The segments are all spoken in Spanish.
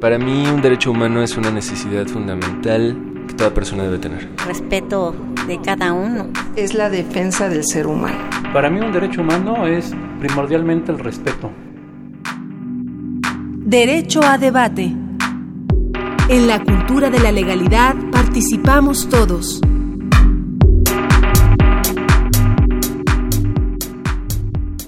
Para mí un derecho humano es una necesidad fundamental que toda persona debe tener. Respeto de cada uno. Es la defensa del ser humano. Para mí un derecho humano es primordialmente el respeto. Derecho a debate. En la cultura de la legalidad participamos todos.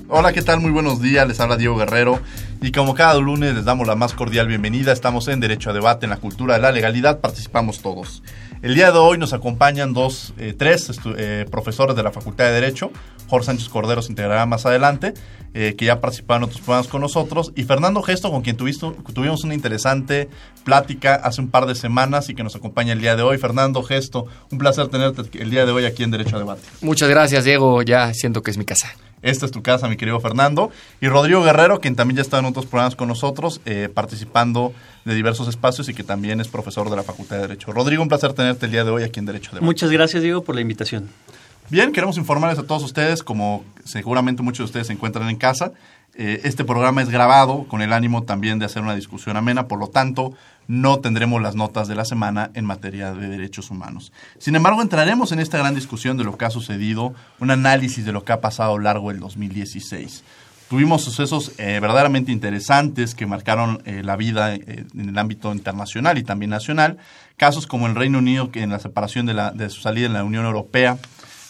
Hola, ¿qué tal? Muy buenos días, les habla Diego Guerrero y como cada lunes les damos la más cordial bienvenida, estamos en Derecho a Debate en la cultura de la legalidad, participamos todos. El día de hoy nos acompañan dos, eh, tres eh, profesores de la Facultad de Derecho, Jorge Sánchez Cordero se integrará más adelante, eh, que ya participaron en otros programas con nosotros, y Fernando Gesto, con quien tuvimos una interesante plática hace un par de semanas y que nos acompaña el día de hoy. Fernando Gesto, un placer tenerte el día de hoy aquí en Derecho a Debate. Muchas gracias, Diego, ya siento que es mi casa. Esta es tu casa, mi querido Fernando. Y Rodrigo Guerrero, quien también ya está en otros programas con nosotros, eh, participando de diversos espacios y que también es profesor de la Facultad de Derecho. Rodrigo, un placer tenerte el día de hoy aquí en Derecho de Muchas gracias, Diego, por la invitación. Bien, queremos informarles a todos ustedes, como seguramente muchos de ustedes se encuentran en casa, eh, este programa es grabado con el ánimo también de hacer una discusión amena, por lo tanto, no tendremos las notas de la semana en materia de derechos humanos. Sin embargo, entraremos en esta gran discusión de lo que ha sucedido, un análisis de lo que ha pasado a lo largo del 2016. Tuvimos sucesos eh, verdaderamente interesantes que marcaron eh, la vida en el ámbito internacional y también nacional. Casos como el Reino Unido, que en la separación de, la, de su salida en la Unión Europea,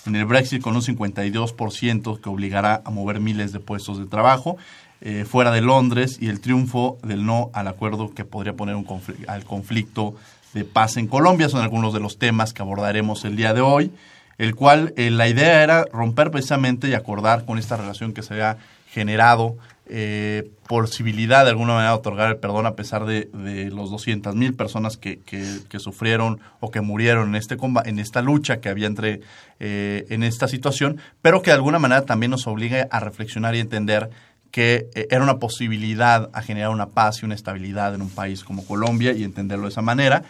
en el Brexit con un 52% que obligará a mover miles de puestos de trabajo eh, fuera de Londres y el triunfo del no al acuerdo que podría poner un al conflicto de paz en Colombia. Son algunos de los temas que abordaremos el día de hoy, el cual eh, la idea era romper precisamente y acordar con esta relación que se había generado eh, posibilidad de alguna manera de otorgar el perdón a pesar de, de los 200 mil personas que, que, sufrieron o que murieron en, este, en esta lucha que había entre eh, en esta situación, pero que de alguna manera también nos obliga a reflexionar y entender que eh, era una posibilidad a generar una paz y una estabilidad en un país como Colombia y entenderlo de esa manera.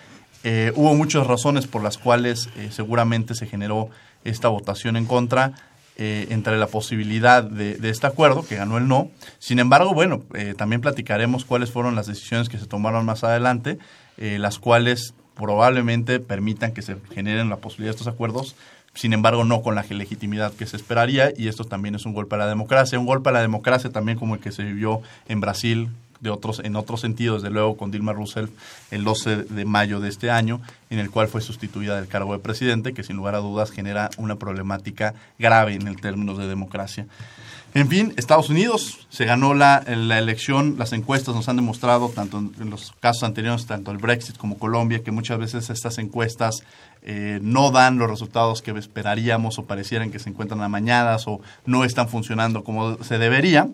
Eh, hubo muchas razones por las cuales seguramente se generó esta votación en contra. Eh, entre la posibilidad de, este acuerdo, que ganó el no. Sin embargo, bueno, eh, también platicaremos cuáles fueron las decisiones que se tomaron más adelante, eh, las cuales probablemente permitan que se generen la posibilidad de estos acuerdos, sin embargo no con la legitimidad que se esperaría, y esto también es un golpe a la democracia, un golpe a la democracia también como el que se vivió en Brasil de otros, en otros sentidos, desde luego con Dilma Rousseff el 12 de mayo de este año, en el cual fue sustituida del cargo de presidente, que sin lugar a dudas genera una problemática grave en el términos de democracia. En fin, Estados Unidos se ganó la, la, elección, las encuestas nos han demostrado, tanto en los casos anteriores, tanto el Brexit como Colombia, que muchas veces estas encuestas eh, no dan los resultados que esperaríamos o parecieran que se encuentran amañadas o no están funcionando como se debería.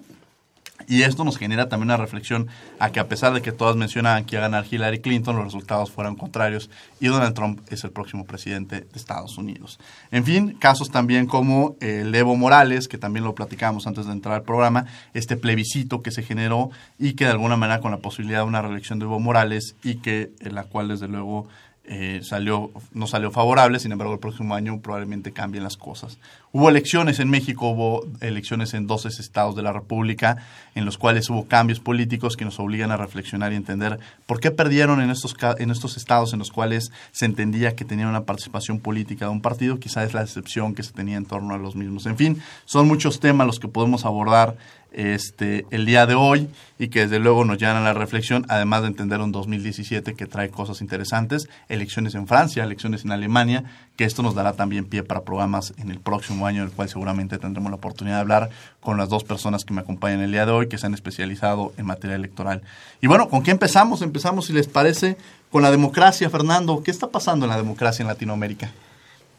Y esto nos genera también una reflexión a que a pesar de que todas mencionaban que iba a ganar Hillary Clinton, los resultados fueron contrarios y Donald Trump es el próximo presidente de Estados Unidos. En fin, casos también como el Evo Morales, que también lo platicamos antes de entrar al programa, este plebiscito que se generó y que de alguna manera con la posibilidad de una reelección de Evo Morales y que en la cual desde luego eh, salió, no salió favorable, sin embargo el próximo año probablemente cambien las cosas. Hubo elecciones en México, hubo elecciones en 12 estados de la República, en los cuales hubo cambios políticos que nos obligan a reflexionar y entender por qué perdieron en estos, en estos estados en los cuales se entendía que tenían una participación política de un partido, quizás es la decepción que se tenía en torno a los mismos. En fin, son muchos temas los que podemos abordar este, el día de hoy y que desde luego nos llevan a la reflexión, además de entender un 2017 que trae cosas interesantes, elecciones en Francia, elecciones en Alemania, que esto nos dará también pie para programas en el próximo año, en el cual seguramente tendremos la oportunidad de hablar con las dos personas que me acompañan el día de hoy, que se han especializado en materia electoral. Y bueno, ¿con qué empezamos? Empezamos, si les parece, con la democracia, Fernando. ¿Qué está pasando en la democracia en Latinoamérica?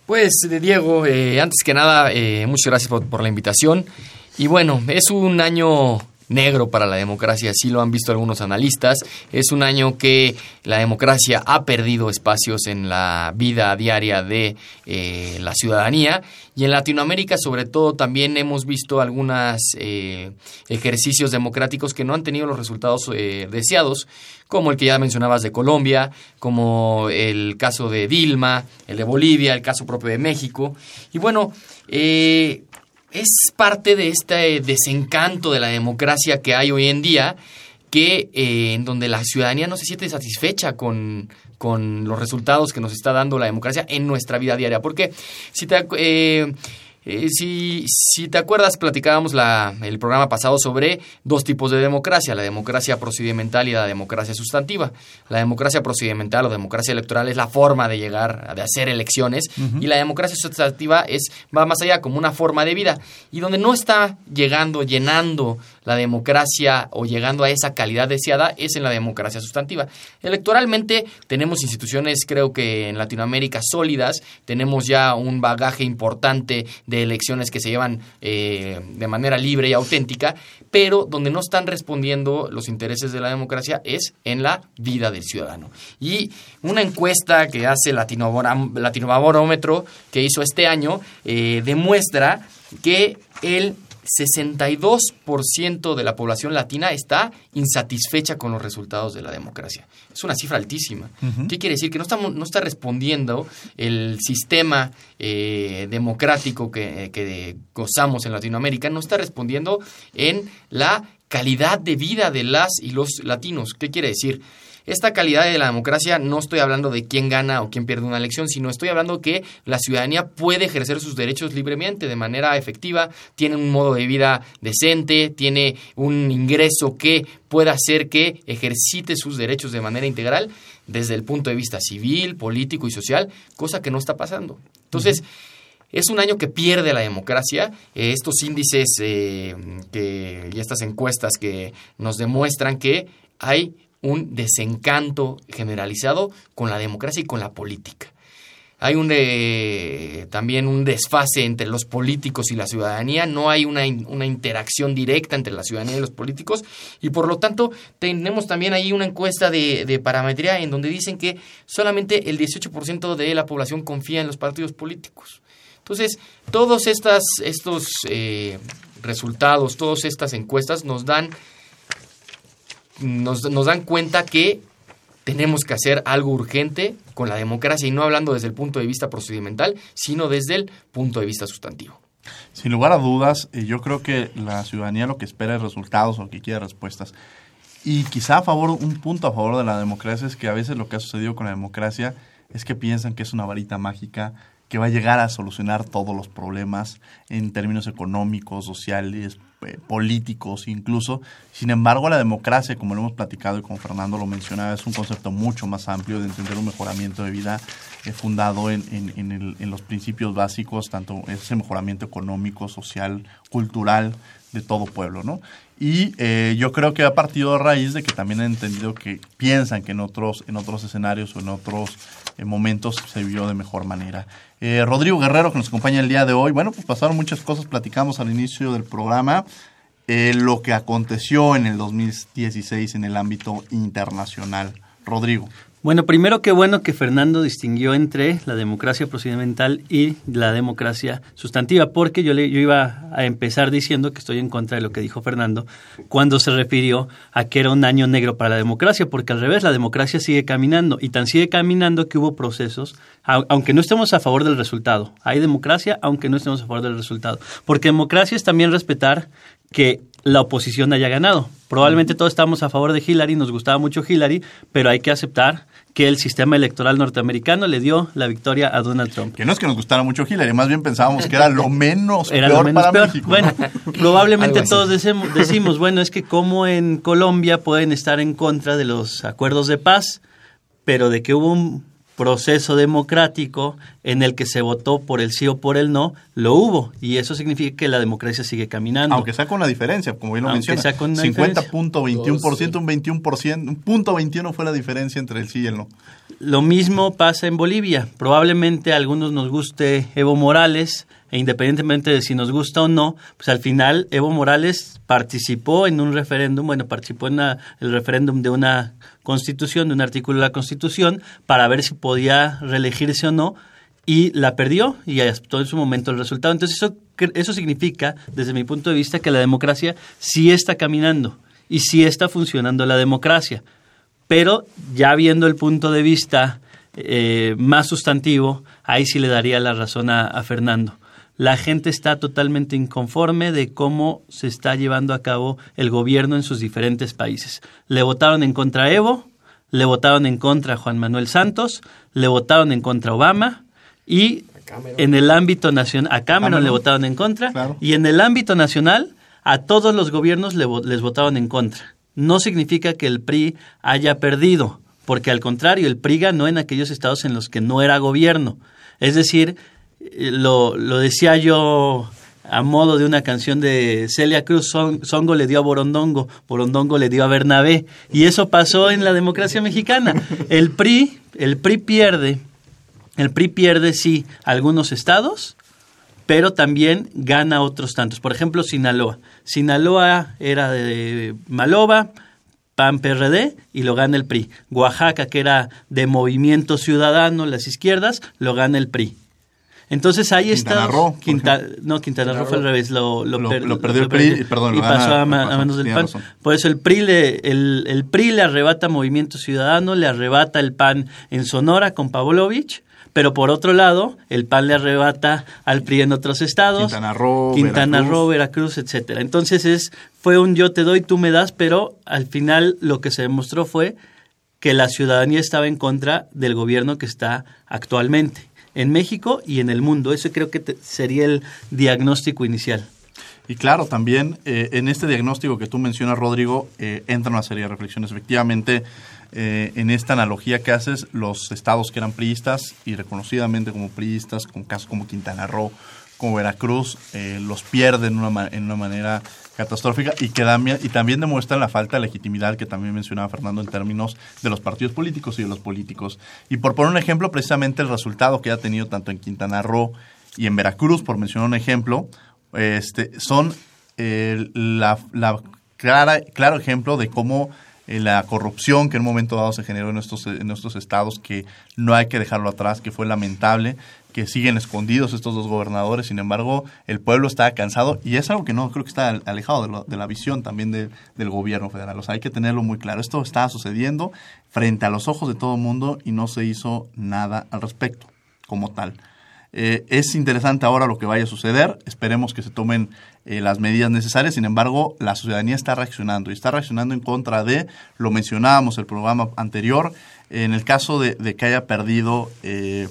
Pues, Diego, eh, antes que nada, eh, muchas gracias por la invitación. Y bueno, es un año negro para la democracia, así lo han visto algunos analistas. Es un año que la democracia ha perdido espacios en la vida diaria de eh, la ciudadanía y en Latinoamérica sobre todo también hemos visto algunos eh, ejercicios democráticos que no han tenido los resultados eh, deseados, como el que ya mencionabas de Colombia, como el caso de Dilma, el de Bolivia, el caso propio de México. Y bueno, es parte de este desencanto de la democracia que hay hoy en día que eh, en donde la ciudadanía no se siente satisfecha con, con los resultados que nos está dando la democracia en nuestra vida diaria. Porque si te, eh, eh, si, si, te acuerdas, platicábamos la, el programa pasado sobre dos tipos de democracia, la democracia procedimental y la democracia sustantiva. La democracia procedimental o democracia electoral es la forma de llegar, de hacer elecciones, y la democracia sustantiva es, va más allá, como una forma de vida. Y donde no está llegando, llenando la democracia o llegando a esa calidad deseada es en la democracia sustantiva. Electoralmente tenemos instituciones, creo que en Latinoamérica, sólidas, tenemos ya un bagaje importante de elecciones que se llevan eh, de manera libre y auténtica, pero donde no están respondiendo los intereses de la democracia es en la vida del ciudadano. Y una encuesta que hace Latinobarómetro, que hizo este año, eh, demuestra que el 62% de la población latina está insatisfecha con los resultados de la democracia. Es una cifra altísima. ¿Qué quiere decir? Que no, estamos, no está respondiendo el sistema eh, democrático que, que gozamos en Latinoamérica, no está respondiendo en la calidad de vida de las y los latinos. ¿Qué quiere decir? Esta calidad de la democracia no estoy hablando de quién gana o quién pierde una elección, sino estoy hablando que la ciudadanía puede ejercer sus derechos libremente, de manera efectiva, tiene un modo de vida decente, tiene un ingreso que pueda hacer que ejercite sus derechos de manera integral desde el punto de vista civil, político y social, cosa que no está pasando. Entonces, es un año que pierde la democracia. Eh, estos índices eh, que, y estas encuestas que nos demuestran que hay un desencanto generalizado con la democracia y con la política. Hay un, eh, también un desfase entre los políticos y la ciudadanía, no hay una, una, interacción directa entre la ciudadanía y los políticos y por lo tanto tenemos también ahí una encuesta de, de parametría en donde dicen que solamente el 18% de la población confía en los partidos políticos. Entonces, todos estas, estos eh, resultados, todas estas encuestas nos dan nos, nos dan cuenta que tenemos que hacer algo urgente con la democracia y no hablando desde el punto de vista procedimental, sino desde el punto de vista sustantivo. Sin lugar a dudas, eh, yo creo que la ciudadanía lo que espera es resultados o que quiere respuestas. Y quizá a favor, un punto a favor de la democracia es que a veces lo que ha sucedido con la democracia es que piensan que es una varita mágica que va a llegar a solucionar todos los problemas en términos económicos, sociales, eh, políticos incluso. Sin embargo, la democracia, como lo hemos platicado y como Fernando lo mencionaba, es un concepto mucho más amplio de entender un mejoramiento de vida eh, fundado en, en, los principios básicos, tanto ese mejoramiento económico, social, cultural de todo pueblo, ¿no? Y eh, yo creo que ha partido a raíz de que también han entendido que piensan que en otros, en otros escenarios o en otros momentos se vivió de mejor manera. Eh, Rodrigo Guerrero, que nos acompaña el día de hoy. Bueno, pues pasaron muchas cosas, platicamos al inicio del programa. Eh, lo que aconteció en el 2016 en el ámbito internacional. Rodrigo. Bueno, primero qué bueno que Fernando distinguió entre la democracia procedimental y la democracia sustantiva, porque yo, le, yo iba a empezar diciendo que estoy en contra de lo que dijo Fernando cuando se refirió a que era un año negro para la democracia, porque al revés, la democracia sigue caminando y tan sigue caminando que hubo procesos, aunque no estemos a favor del resultado. Hay democracia, aunque no estemos a favor del resultado, porque democracia es también respetar que la oposición haya ganado. Probablemente todos estamos a favor de Hillary, nos gustaba mucho Hillary, pero hay que aceptar que el sistema electoral norteamericano le dio la victoria a Donald Trump. Que no es que nos gustara mucho Hillary, más bien pensábamos que era lo menos era peor lo menos para México. Bueno, probablemente todos decimos, bueno, es que como en Colombia pueden estar en contra de los acuerdos de paz, pero de que hubo un proceso democrático en el que se votó por el sí o por el no, lo hubo. Y eso significa que la democracia sigue caminando. Aunque sea con la diferencia, como bien lo menciona. 50.21%, un 21%, un punto 21 fue la diferencia entre el sí y el no. Lo mismo pasa en Bolivia. Probablemente a algunos nos guste Evo Morales, e independientemente de si nos gusta o no, pues al final Evo Morales participó en un referéndum, bueno, participó en el referéndum de una constitución, de un artículo de la constitución, para ver si podía reelegirse o no, y la perdió y aceptó en su momento el resultado. Entonces eso, eso significa, desde mi punto de vista, que la democracia sí está caminando y sí está funcionando la democracia. Pero ya viendo el punto de vista eh, más sustantivo, ahí sí le daría la razón a Fernando la gente está totalmente inconforme de cómo se está llevando a cabo el gobierno en sus diferentes países. Le votaron en contra a Evo, le votaron en contra a Juan Manuel Santos, le votaron en contra a Obama y en el ámbito nacional, a Cameron, Cameron. le votaron en contra Claro. y en el ámbito nacional a todos los gobiernos le les votaron en contra. No significa que el PRI haya perdido, porque al contrario, el PRI ganó en aquellos estados en los que no era gobierno. Es decir, lo, lo decía yo a modo de una canción de Celia Cruz, Son- Songo le dio a Borondongo, Borondongo le dio a Bernabé, y eso pasó en la democracia mexicana. El PRI, el PRI pierde, el PRI pierde sí algunos estados, pero también gana otros tantos. Por ejemplo, Sinaloa. Sinaloa era de Maloba, PAN PRD y lo gana el PRI. Oaxaca, que era de Movimiento Ciudadano, las izquierdas, lo gana el PRI. Entonces ahí Quintana está. Roo, por Quinta- no, Quintana Roo fue al revés. Lo, Lo- per- lo perdió el PRI, y perdón, y pasó a, a manos del PAN. razón. Por eso el PRI, le, el, el PRI le arrebata Movimiento Ciudadano, le arrebata el PAN en Sonora con Pavlovich, pero por otro lado, el PAN le arrebata al PRI en otros estados. Quintana Roo, Quintana Veracruz. Roo, Veracruz, etcétera. Entonces es, fue un yo te doy, tú me das, pero al final lo que se demostró fue que la ciudadanía estaba en contra del gobierno que está actualmente en México y en el mundo. Eso creo que te- sería el diagnóstico inicial. Y claro, también eh, en este diagnóstico que tú mencionas, Rodrigo, eh, entra una serie de reflexiones. Efectivamente, eh, en esta analogía que haces, los estados que eran priistas y reconocidamente como priistas, con casos como Quintana Roo, como Veracruz, eh, los pierden una en una manera catastrófica y, que también, y también demuestran la falta de legitimidad que también mencionaba Fernando en términos de los partidos políticos y de los políticos. Y por poner un ejemplo, precisamente el resultado que ha tenido tanto en Quintana Roo y en Veracruz, por mencionar un ejemplo, este, son eh, la, la claro ejemplo de cómo eh, la corrupción que en un momento dado se generó en estos, en estos estados, que no hay que dejarlo atrás, que fue lamentable, que siguen escondidos estos dos gobernadores, sin embargo, el pueblo está cansado y es algo que no creo que está alejado de, lo- de la visión también de- del gobierno federal. O sea, hay que tenerlo muy claro. Esto está sucediendo frente a los ojos de todo el mundo y no se hizo nada al respecto como tal. Eh, es interesante ahora lo que vaya a suceder. Esperemos que se tomen eh, las medidas necesarias. Sin embargo, la ciudadanía está reaccionando y está reaccionando en contra de, lo mencionábamos el programa anterior, en el caso de, de que haya perdido, eh,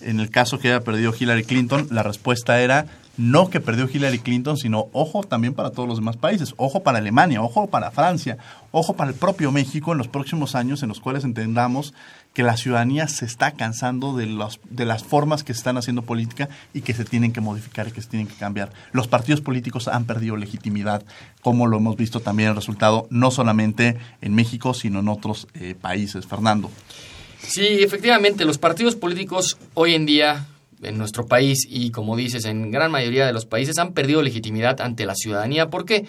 en el caso que haya perdido Hillary Clinton, la respuesta era no que perdió Hillary Clinton, sino ojo también para todos los demás países, ojo para Alemania, ojo para Francia, ojo para el propio México en los próximos años en los cuales entendamos que la ciudadanía se está cansando de, los, de las formas que se están haciendo política y que se tienen que modificar y que se tienen que cambiar. Los partidos políticos han perdido legitimidad, como lo hemos visto también el resultado, no solamente en México, sino en otros eh, países. Fernando. Sí, efectivamente, los partidos políticos hoy en día en nuestro país y como dices, en gran mayoría de los países han perdido legitimidad ante la ciudadanía. Porque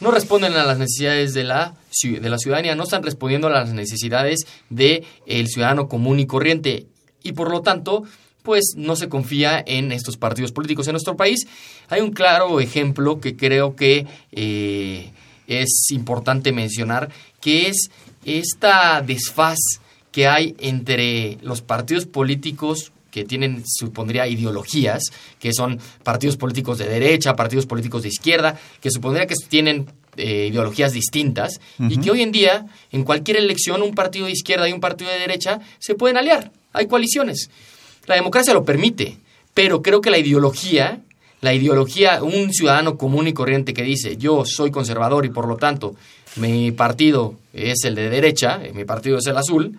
no responden a las necesidades de la, de la ciudadanía, no están respondiendo a las necesidades del ciudadano común y corriente. Y por lo tanto pues no se confía en estos partidos políticos. En nuestro país. Hay un claro ejemplo que creo que eh, es importante mencionar, que es esta desfaz que hay entre los partidos políticos que tienen, supondría, ideologías, que son partidos políticos de derecha, partidos políticos de izquierda, que supondría que tienen eh, ideologías distintas y que hoy en día, en cualquier elección, un partido de izquierda y un partido de derecha se pueden aliar. Hay coaliciones. La democracia lo permite, pero creo que la ideología, la ideología, un ciudadano común y corriente que dice yo soy conservador y por lo tanto mi partido es el de derecha, mi partido es el azul,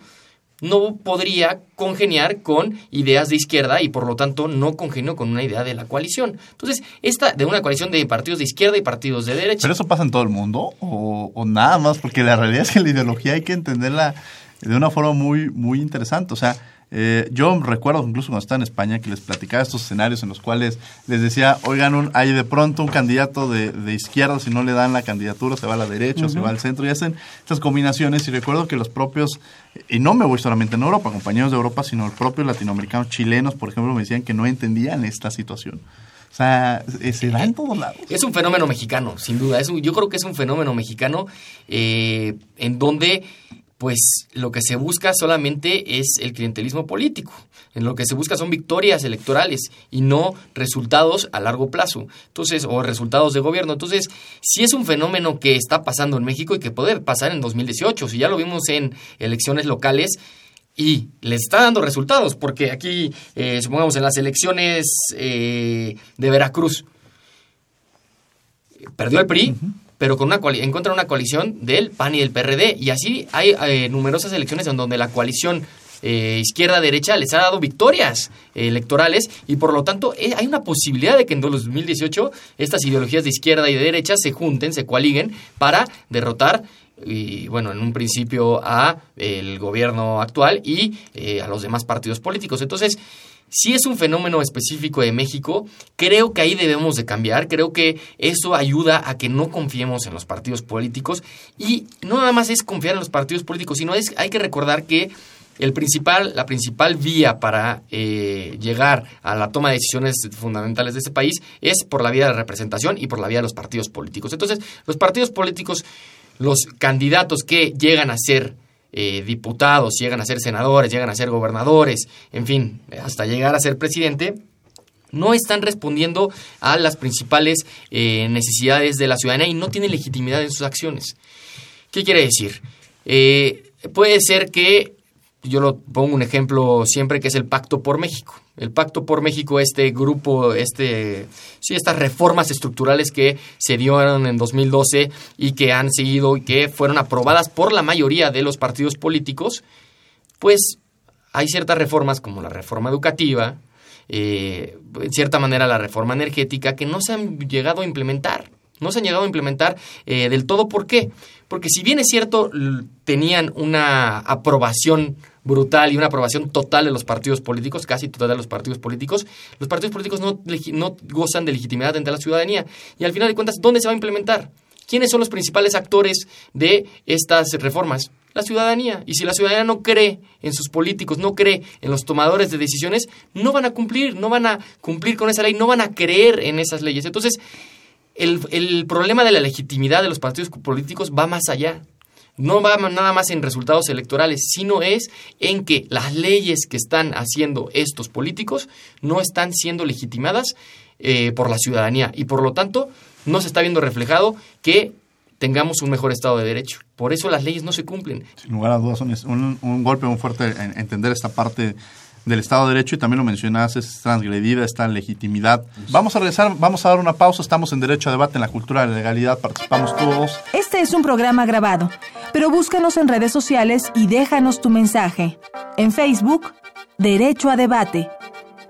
no podría congeniar con ideas de izquierda y por lo tanto no congenio con una idea de la coalición. Entonces, esta de una coalición de partidos de izquierda y partidos de derecha. ¿Pero eso pasa en todo el mundo o, o nada más? Porque la realidad es que la ideología hay que entenderla de una forma muy, muy interesante. O sea, eh, yo recuerdo incluso cuando estaba en España que les platicaba estos escenarios en los cuales les decía, oigan, un, hay de pronto un candidato de, de izquierda, si no le dan la candidatura, se va a la derecha, se va al centro, y hacen estas combinaciones. Y recuerdo que los propios, y no me voy solamente en Europa, compañeros de Europa, sino los propios latinoamericanos chilenos, por ejemplo, me decían que no entendían esta situación. O sea, eh, se da en todos lados. Es un fenómeno mexicano, sin duda. Es un- yo creo que es un fenómeno mexicano eh, en donde pues lo que se busca solamente es el clientelismo político. En lo que se busca son victorias electorales y no resultados a largo plazo. Entonces, o resultados de gobierno. Entonces, si es un fenómeno que está pasando en México y que puede pasar en 2018. Si ya lo vimos en elecciones locales, y le está dando resultados, porque aquí, eh, supongamos, en las elecciones eh, de Veracruz, perdió el PRI, pero con una en contra de una coalición del PAN y del PRD, y así hay eh, numerosas elecciones en donde la coalición izquierda-derecha les ha dado victorias electorales y por lo tanto hay una posibilidad de que en 2018 estas ideologías de izquierda y de derecha se junten, se coaliguen para derrotar y bueno, en un principio a el gobierno actual y eh, a los demás partidos políticos. Entonces, si es un fenómeno específico de México, creo que ahí debemos de cambiar, creo que eso ayuda a que no confiemos en los partidos políticos y no nada más es confiar en los partidos políticos, sino es hay que recordar que el principal, la principal vía para eh, llegar a la toma de decisiones fundamentales de este país es por la vía de la representación y por la vía de los partidos políticos. Entonces, los partidos políticos los candidatos que llegan a ser eh, diputados, llegan a ser senadores, llegan a ser gobernadores, en fin, hasta llegar a ser presidente, no están respondiendo a las principales eh, necesidades de la ciudadanía y no tienen legitimidad en sus acciones. ¿Qué quiere decir? Eh, puede ser que, yo lo pongo un ejemplo siempre, que es el Pacto por México el Pacto por México, este grupo, este, sí, estas reformas estructurales que se dieron en 2012 y que han seguido y que fueron aprobadas por la mayoría de los partidos políticos, pues hay ciertas reformas como la reforma educativa, eh, en cierta manera la reforma energética, que no se han llegado a implementar. No se han llegado a implementar eh, del todo. ¿Por qué? Porque si bien es cierto, tenían una aprobación brutal y una aprobación total de los partidos políticos, casi total de los partidos políticos, los partidos políticos no, no gozan de legitimidad ante la ciudadanía. Y al final de cuentas, ¿dónde se va a implementar? ¿Quiénes son los principales actores de estas reformas? La ciudadanía. Y si la ciudadanía no cree en sus políticos, no cree en los tomadores de decisiones, no van a cumplir, no van a cumplir con esa ley, no van a creer en esas leyes. Entonces, el, el problema de la legitimidad de los partidos políticos va más allá no va nada más en resultados electorales, sino es en que las leyes que están haciendo estos políticos no están siendo legitimadas eh, por la ciudadanía y por lo tanto no se está viendo reflejado que tengamos un mejor Estado de Derecho. Por eso las leyes no se cumplen. Sin lugar a dudas, un, un golpe muy fuerte en entender esta parte del Estado de Derecho y también lo mencionaste, es transgredida esta legitimidad. Vamos a regresar, vamos a dar una pausa, estamos en Derecho a Debate en la Cultura de la Legalidad, participamos todos. Este es un programa grabado, pero búscanos en redes sociales y déjanos tu mensaje. En Facebook, Derecho a Debate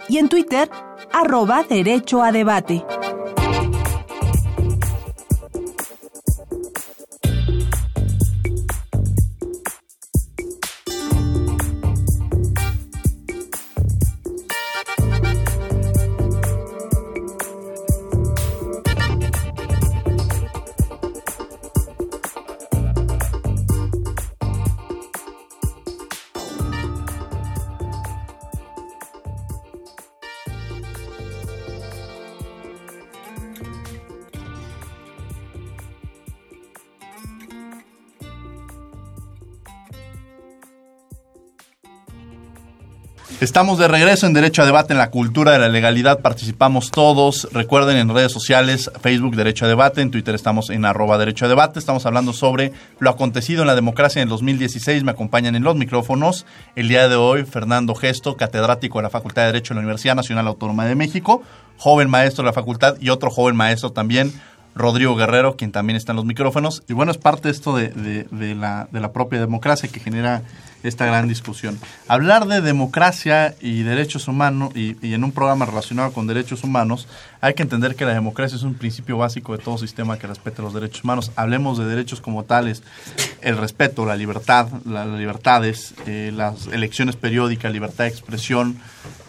y en Twitter, arroba Derecho a Debate. Estamos de regreso en Derecho a Debate en la Cultura de la Legalidad. Participamos todos. Recuerden en redes sociales, Facebook Derecho a Debate, en Twitter estamos en arroba Derecho a Debate. Estamos hablando sobre lo acontecido en la democracia en el 2016. Me acompañan en los micrófonos el día de hoy Fernando Gesto, catedrático de la Facultad de Derecho de la Universidad Nacional Autónoma de México, joven maestro de la facultad y otro joven maestro también, Rodrigo Guerrero, quien también está en los micrófonos. Y bueno, es parte esto de, la, de la propia democracia que genera esta gran discusión. Hablar de democracia y derechos humanos, y, en un programa relacionado con derechos humanos, hay que entender que la democracia es un principio básico de todo sistema que respete los derechos humanos. Hablemos de derechos como tales, el respeto, la libertad, las libertades, eh, las elecciones periódicas, libertad de expresión,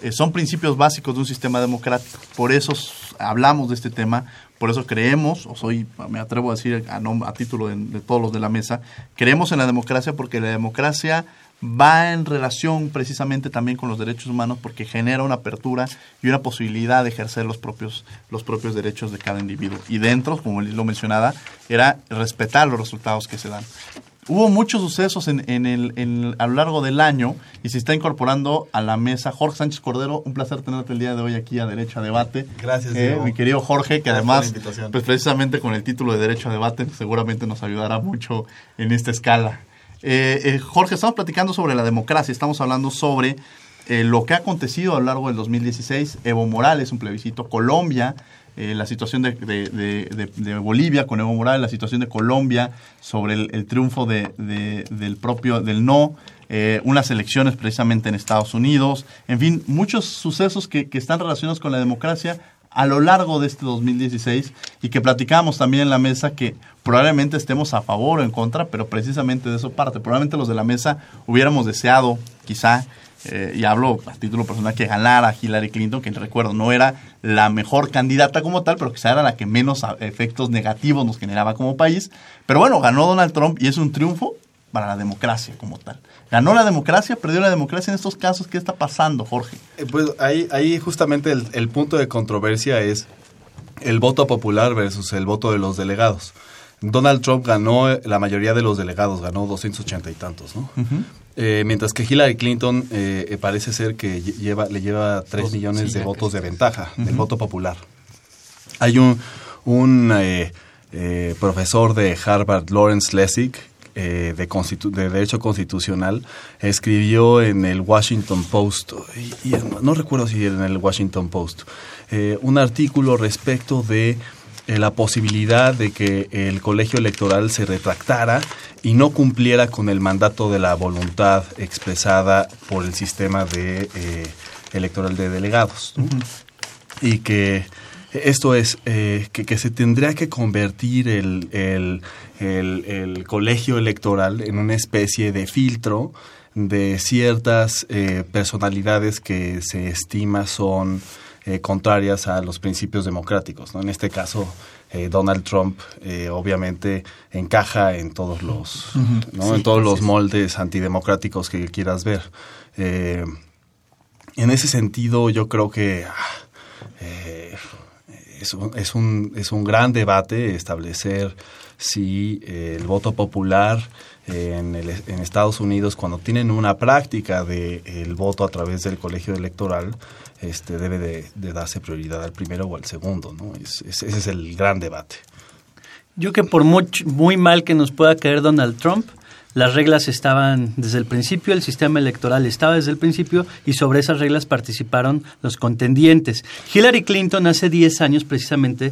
eh, son principios básicos de un sistema democrático. Por eso hablamos de este tema, por eso creemos, o soy, me atrevo a decir a, título de, de, todos los de la mesa, creemos en la democracia porque la democracia va en relación precisamente también con los derechos humanos porque genera una apertura y una posibilidad de ejercer los propios, los propios derechos de cada individuo. Y dentro, como lo mencionaba, era respetar los resultados que se dan. Hubo muchos sucesos en, en el, en- a lo largo del año y se está incorporando a la mesa Jorge Sánchez Cordero. Un placer tenerte el día de hoy aquí a Derecho a Debate. Gracias, Eh, mi querido Jorge, que Gracias además, pues precisamente con el título de Derecho a Debate, seguramente nos ayudará mucho en esta escala. Eh, eh, Jorge, estamos platicando sobre la democracia, estamos hablando sobre eh, lo que ha acontecido a lo largo del 2016, Evo Morales, un plebiscito, Colombia, eh, la situación de, de- de- Bolivia con Evo Morales, la situación de Colombia sobre el, el triunfo de- de- del propio, del no, eh, unas elecciones precisamente en Estados Unidos, en fin, muchos sucesos que, que están relacionados con la democracia a lo largo de este 2016 y que platicábamos también en la mesa que probablemente estemos a favor o en contra, pero precisamente de eso parte. Probablemente los de la mesa hubiéramos deseado, quizá, eh, y hablo a título personal, que ganara Hillary Clinton, que recuerdo no era la mejor candidata como tal, pero quizá era la que menos efectos negativos nos generaba como país. Pero bueno, ganó Donald Trump y es un triunfo para la democracia como tal. Ganó la democracia, perdió la democracia en estos casos. ¿Qué está pasando, Jorge? Eh, Pues ahí, ahí justamente el, el punto de controversia es el voto popular versus el voto de los delegados. Donald Trump ganó eh, la mayoría de los delegados, ganó 280 y tantos, ¿no? Eh, mientras que Hillary Clinton eh, eh, parece ser que lle- lleva, le lleva 3 millones de votos de ventaja del voto popular. Hay un, un eh, eh, profesor de Harvard, Lawrence Lessig, eh, de, de Derecho Constitucional, escribió en el Washington Post, y, y no recuerdo si era en el Washington Post, un artículo respecto de eh, la posibilidad de que el colegio electoral se retractara y no cumpliera con el mandato de la voluntad expresada por el sistema de, eh, electoral de delegados. ¿no? y que esto es eh, que, que se tendría que convertir el, el- el- el colegio electoral en una especie de filtro de ciertas eh, personalidades que se estima son eh, contrarias a los principios democráticos. ¿no? En este caso, eh, Donald Trump eh, obviamente encaja en todos los, ¿no? en todos los moldes antidemocráticos que quieras ver. En ese sentido, yo creo que ah, es, un, es, un, es un gran debate establecer si eh, el voto popular en, el- en Estados Unidos, cuando tienen una práctica del el voto a través del colegio electoral, este, debe de, darse prioridad al primero o al segundo. ¿no? Es- es- ese es el gran debate. Yo que por much- muy mal que nos pueda caer Donald Trump, las reglas estaban desde el principio, el sistema electoral estaba desde el principio y sobre esas reglas participaron los contendientes. Hillary Clinton hace 10 años precisamente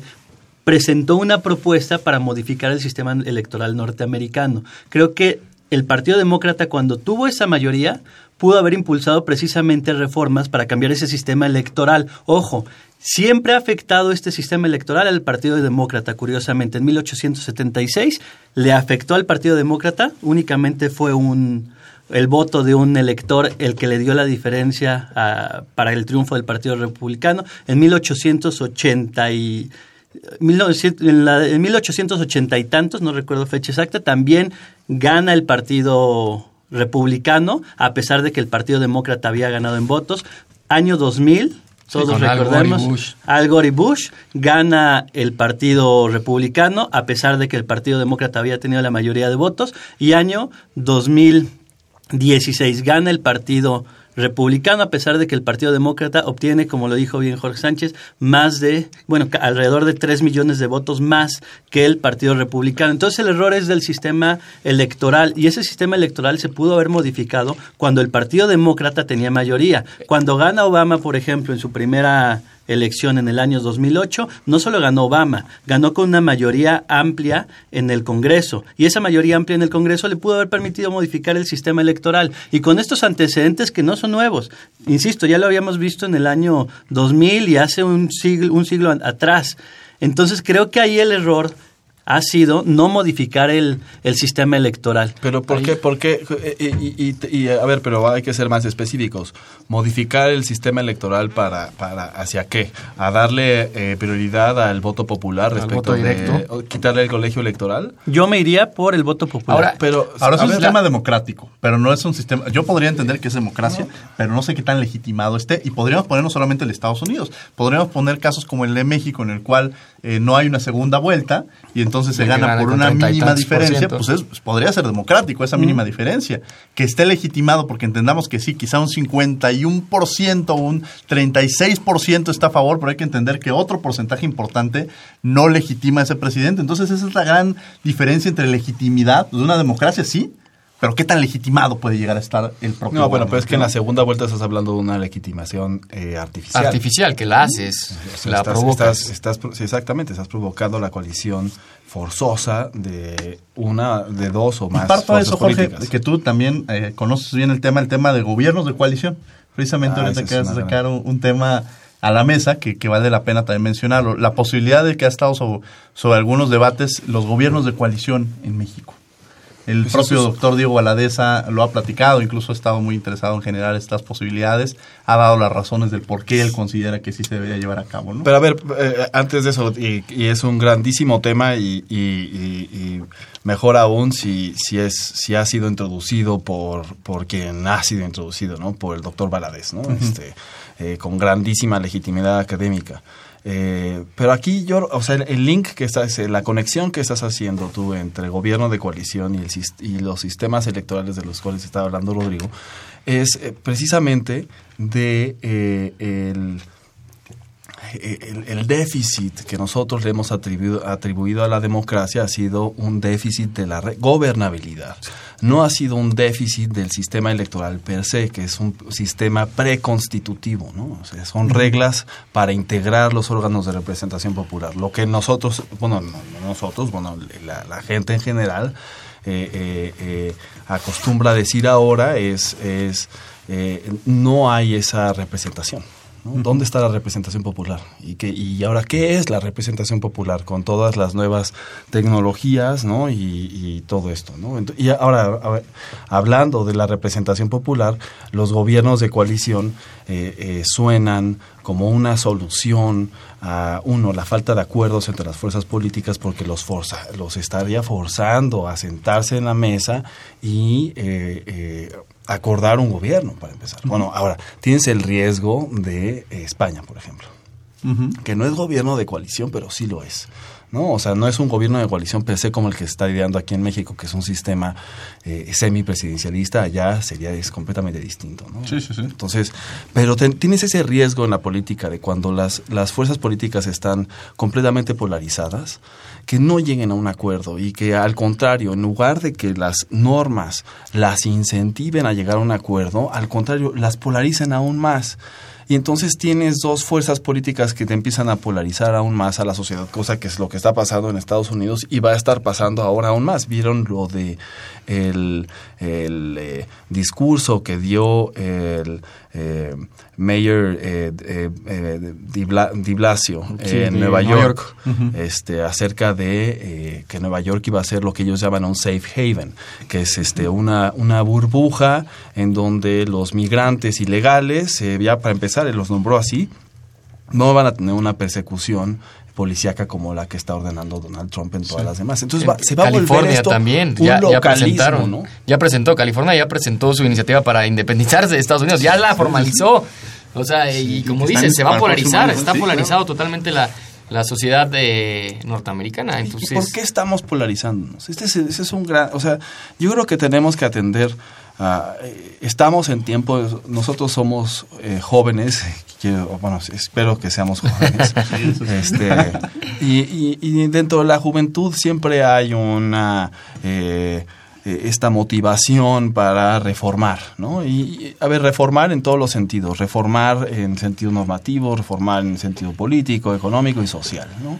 presentó una propuesta para modificar el sistema electoral norteamericano. Creo que el Partido Demócrata cuando tuvo esa mayoría pudo haber impulsado precisamente reformas para cambiar ese sistema electoral. Ojo, siempre ha afectado este sistema electoral al Partido Demócrata, curiosamente. En 1876 le afectó al Partido Demócrata, únicamente fue un el voto de un elector el que le dio la diferencia ah, para el triunfo del Partido Republicano. En 1880 y 1900 en, la- en 1880 y tantos, no recuerdo fecha exacta, también gana el Partido Republicano, a pesar de que el Partido Demócrata había ganado en votos. Año 2000, todos con Al Gore y recordemos, Bush. Al Gore y Bush, gana el Partido Republicano, a pesar de que el Partido Demócrata había tenido la mayoría de votos. Y año 2016, gana el Partido Republicano, a pesar de que el Partido Demócrata obtiene, como lo dijo bien Jorge Sánchez, más de, bueno, alrededor de 3 millones de votos más que el Partido Republicano. Entonces el error es del sistema electoral y ese sistema electoral se pudo haber modificado cuando el Partido Demócrata tenía mayoría. Cuando gana Obama, por ejemplo, en su primera elección en el año 2008, no solo ganó Obama, ganó con una mayoría amplia en el Congreso. Y esa mayoría amplia en el Congreso le pudo haber permitido modificar el sistema electoral. Y con estos antecedentes que no son nuevos, insisto, ya lo habíamos visto en el año 2000 y hace un siglo, un siglo atrás. Entonces creo que ahí el error ha sido no modificar el, el sistema electoral. Pero ¿por Ahí- qué? ¿Por qué? Y, y- y- y, a ver, pero hay que ser más específicos. Modificar el sistema electoral para, para ¿hacia qué? ¿A darle eh, prioridad al voto popular Al respecto voto de directo. quitarle el colegio electoral? Yo me iría por el voto popular. Ahora, Pero Ahora es un ver, sistema la- democrático, pero no es un sistema. Yo podría entender que es democracia, pero no sé qué tan legitimado esté. Y podríamos poner no solamente el de Estados Unidos, podríamos poner casos como el de México, en el cual eh, no hay una segunda vuelta y entonces se gana gana por una mínima diferencia, pues, es- pues podría ser democrático esa mínima diferencia. Que esté legitimado, porque entendamos que sí, quizá un 51%, un 36% está a favor, pero hay que entender que otro porcentaje importante no legitima a ese presidente. Entonces esa es la gran diferencia entre legitimidad de una democracia, sí, pero qué tan legitimado puede llegar a estar el propio No, bueno, pero es que en la segunda vuelta estás hablando de una legitimación eh, artificial. Artificial, que la haces, la estás, provocas. estás- estás pro- sí, exactamente, estás provocando la coalición forzosa de una, de dos o Y más parto de eso, Jorge, políticas. que tú también eh, conoces bien el tema, el tema de gobiernos de coalición. Precisamente Ah, ahorita acabas de sacar un, un tema a la mesa que, que vale la pena también mencionarlo. La posibilidad de que ha estado sobre, sobre algunos debates los gobiernos de coalición en México. El Pues propio eso es- doctor Diego Valadeza lo ha platicado, incluso ha estado muy interesado en generar estas posibilidades, ha dado las razones del por qué él considera que sí se debería llevar a cabo. ¿no? Pero a ver, eh, antes de eso, y, y es un grandísimo tema y, y- y- y mejor aún si, si, es, si ha sido introducido por, por quien ha sido introducido, ¿no? Por el doctor Valadez, ¿no? este, eh, con grandísima legitimidad académica. Eh, pero aquí yo, o sea, el, link que estás, eh, la conexión que estás haciendo tú entre gobierno de coalición y, el, y los sistemas electorales de los cuales estaba hablando Rodrigo, es eh, precisamente de eh, el, el, el déficit que nosotros le hemos atribuido, atribuido a la democracia ha sido un déficit de la gobernabilidad. No ha sido un déficit del sistema electoral per se, que es un sistema preconstitutivo, ¿no? O sea, son reglas para integrar los órganos de representación popular. Lo que nosotros, bueno, no, no nosotros, bueno, la, la gente en general eh, eh, eh, acostumbra a decir ahora es, es eh, no hay esa representación. ¿Dónde está la representación popular? ¿Y, qué, ¿Y ahora qué es la representación popular con todas las nuevas tecnologías ¿no? y, todo esto? ¿no? Y ahora, hablando de la representación popular, los gobiernos de coalición eh, eh, suenan como una solución a, uno, la falta de acuerdos entre las fuerzas políticas porque los, forza, los estaría forzando a sentarse en la mesa y eh, eh, acordar un gobierno, para empezar. Bueno, ahora, tienes el riesgo de España, por ejemplo, que no es gobierno de coalición, pero sí lo es. ¿No? O sea, no es un gobierno de coalición per se como el que se está ideando aquí en México, que es un sistema eh, semipresidencialista, allá sería es completamente distinto. ¿no? Sí, sí, sí. Entonces, pero tienes ese riesgo en la política de cuando las, las fuerzas políticas están completamente polarizadas, que no lleguen a un acuerdo y que al contrario, en lugar de que las normas las incentiven a llegar a un acuerdo, al contrario, las polaricen aún más. Y entonces tienes dos fuerzas políticas que te empiezan a polarizar aún más a la sociedad, cosa que es lo que está pasando en Estados Unidos y va a estar pasando ahora aún más. Vieron lo de el, el, eh, discurso que dio el eh, mayor eh, eh, eh, Di Bla- Di Blasio Sí, en Nueva York, este, acerca de eh, que Nueva York iba a ser lo que ellos llaman un safe haven, que es este, una, una burbuja en donde los migrantes ilegales, eh, ya para empezar, él los nombró así, no van a tener una persecución policíaca como la que está ordenando Donald Trump en todas las demás. Entonces va- se va a volver California esto también, un ya, ya presentaron, ¿no? ya presentó, California ya presentó su iniciativa para independizarse de Estados Unidos, ya la formalizó. O sea, y como dices, se va a polarizar, está sí, polarizado totalmente la, la sociedad eh, norteamericana. ¿Y Entonces, por qué estamos polarizándonos? Este es, ese es un gran... O sea, yo creo que tenemos que atender... eh, estamos en tiempo... Nosotros somos eh, jóvenes, bueno, espero que seamos jóvenes. este, y, y- y dentro de la juventud siempre hay una... eh, esta motivación para reformar, ¿no? Y, a ver, reformar en todos los sentidos, reformar en sentido normativo, reformar en sentido político, económico y social, ¿no?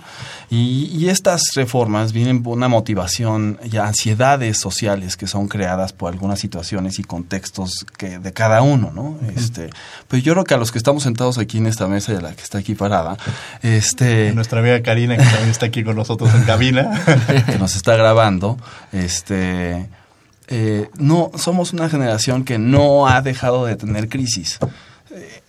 Y, y estas reformas vienen por una motivación y ansiedades sociales que son creadas por algunas situaciones y contextos que de cada uno, ¿no? Este, pues yo creo que a los que estamos sentados aquí en esta mesa y a la que está aquí parada, este, Nuestra amiga Karina, que también está aquí con nosotros en cabina. que nos está grabando, este, eh, no, somos una generación que no ha dejado de tener crisis.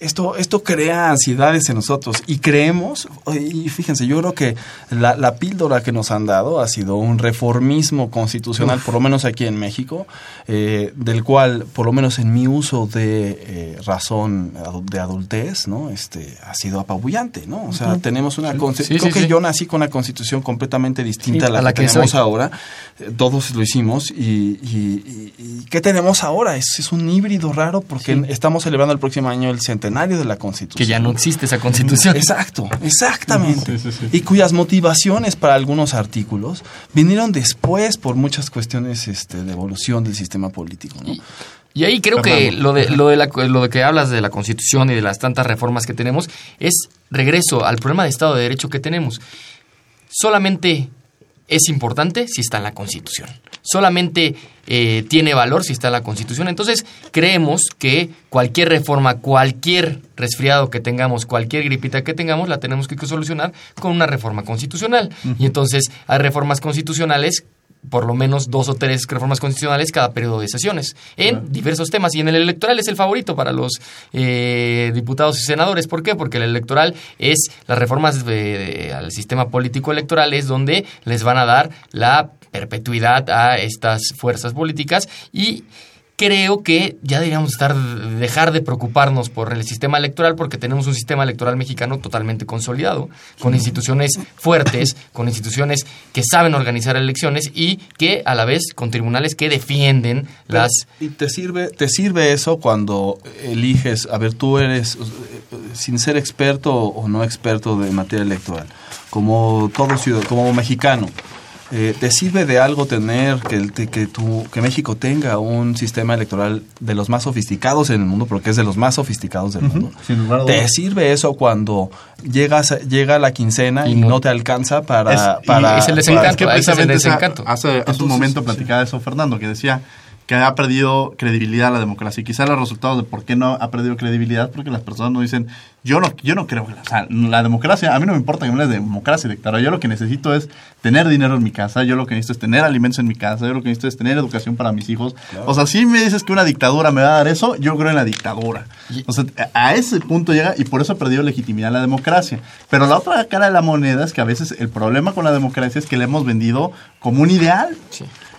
Esto, esto crea ansiedades en nosotros y creemos, y fíjense, yo creo que la, la píldora que nos han dado ha sido un reformismo constitucional, por lo menos aquí en México, eh, del cual, por lo menos en mi uso de eh, razón de adultez, ¿no? Este, ha sido apabullante, ¿no? O sea, tenemos una... Sí, creo sí, que sí. yo nací con una constitución completamente distinta a la, a la que, que tenemos soy. ahora. Eh, Todos lo hicimos y, y- y- y ¿qué tenemos ahora? Es, es un híbrido raro porque estamos celebrando el próximo año el centenario de la Constitución. Que ya no existe esa constitución. Exacto, exactamente. Sí, sí, sí. Y cuyas motivaciones para algunos artículos vinieron después por muchas cuestiones este, de evolución del sistema político. ¿no? Y, y ahí creo que lo de, lo, de la, lo de que hablas de la Constitución y de las tantas reformas que tenemos es regreso al problema de Estado de Derecho que tenemos. Solamente es importante si está en la Constitución. Solamente eh, tiene valor si está en la Constitución. Entonces, creemos que cualquier reforma, cualquier resfriado que tengamos, cualquier gripita que tengamos, la tenemos que solucionar con una reforma constitucional. Y entonces, hay reformas constitucionales por lo menos dos o tres reformas constitucionales cada periodo de sesiones en diversos temas y en el electoral es el favorito para los eh, diputados y senadores. ¿Por qué? Porque el electoral es las reformas de- de- al sistema político electoral es donde les van a dar la perpetuidad a estas fuerzas políticas y creo que ya deberíamos estar dejar de preocuparnos por el sistema electoral porque tenemos un sistema electoral mexicano totalmente consolidado, con instituciones fuertes, con instituciones que saben organizar elecciones y que a la vez con tribunales que defienden las y te sirve, te sirve eso cuando eliges, a ver, tú eres, eh, sin ser experto o no experto de materia electoral, como todo ciudadano, como mexicano, eh, ¿te sirve de algo tener que, que, tu- que México tenga un sistema electoral de los más sofisticados en el mundo, porque es de los más sofisticados del mundo? sin lugar a ¿Te sirve eso cuando llegas, llega la quincena y, Y no- no te alcanza para... Es- y para es el para- desencanto. Es que se precisamente encanto. hace, hace Entonces, un momento sí. platicaba eso Fernando, que decía que ha perdido credibilidad la democracia. Y quizá los resultados de por qué no ha perdido credibilidad, porque las personas no dicen, yo no, yo no creo que la, o sea, la democracia, a mí no me importa que me hables de democracia dictadura. Yo lo que necesito es tener dinero en mi casa, yo lo que necesito es tener alimentos en mi casa, yo lo que necesito es tener educación para mis hijos. O sea, si me dices que una dictadura me va a dar eso, yo creo en la dictadura. O sea, a ese punto llega y por eso ha perdido legitimidad la democracia. Pero la otra cara de la moneda es que a veces el problema con la democracia es que la hemos vendido como un ideal.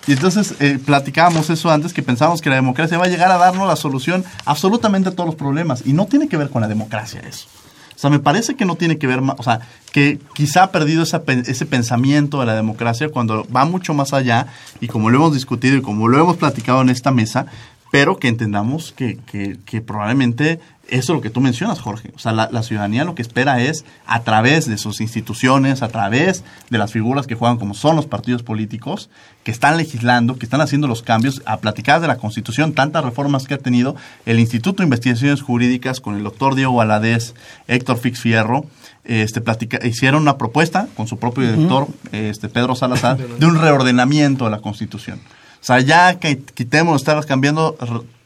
Y entonces eh, platicábamos eso antes, que pensábamos que la democracia va a llegar a darnos la solución absolutamente a todos los problemas. Y no tiene que ver con la democracia eso. O sea, me parece que no tiene que ver, ma- o sea, que quizá ha perdido esa ese pensamiento de la democracia cuando va mucho más allá y como lo hemos discutido y como lo hemos platicado en esta mesa, pero que entendamos que, que- que probablemente eso es lo que tú mencionas, Jorge. O sea, la, la ciudadanía lo que espera es, a través de sus instituciones, a través de las figuras que juegan como son los partidos políticos, que están legislando, que están haciendo los cambios, a platicar de la Constitución, tantas reformas que ha tenido el Instituto de Investigaciones Jurídicas con el doctor Diego Valadez, Héctor Fix Fierro, este, platica- hicieron una propuesta con su propio director, este, Pedro Salazar, de un reordenamiento de la Constitución. O sea, ya que quitemos, estabas cambiando,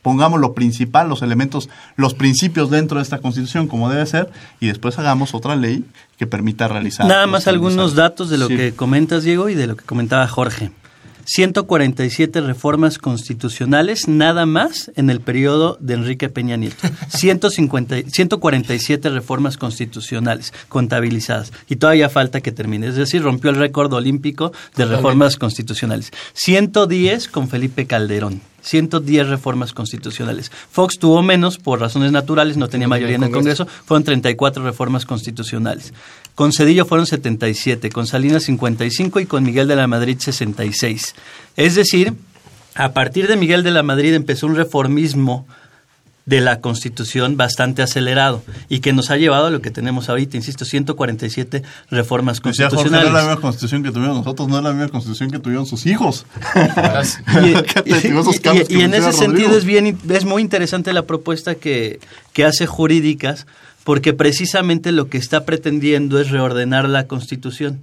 pongamos lo principal, los elementos, los principios dentro de esta Constitución como debe ser, y después hagamos otra ley que permita realizar. Nada más algunos datos de lo Sí. que comentas, Diego, y de lo que comentaba Jorge. 147 reformas constitucionales, nada más en el periodo de Enrique Peña Nieto. 150, y- 147 reformas constitucionales contabilizadas. Y todavía falta que termine. Es decir, rompió el récord olímpico de reformas constitucionales. 110 con Felipe Calderón. 110 reformas constitucionales. Fox tuvo menos por razones naturales, no tenía mayoría en el Congreso, fueron 34 reformas constitucionales. Con Cedillo fueron 77, con Salinas 55 y con Miguel de la Madrid 66. Es decir, a partir de Miguel de la Madrid empezó un reformismo de la Constitución bastante acelerado y que nos ha llevado a lo que tenemos ahorita, insisto, 147 reformas Decía Jorge, no es la constitucionales. misma constitución que tuvimos nosotros, no es la misma constitución que tuvieron sus hijos. Y, Fíjate, y- en ese sentido es bien es muy interesante la propuesta que, que hace jurídicas porque precisamente lo que está pretendiendo es reordenar la Constitución.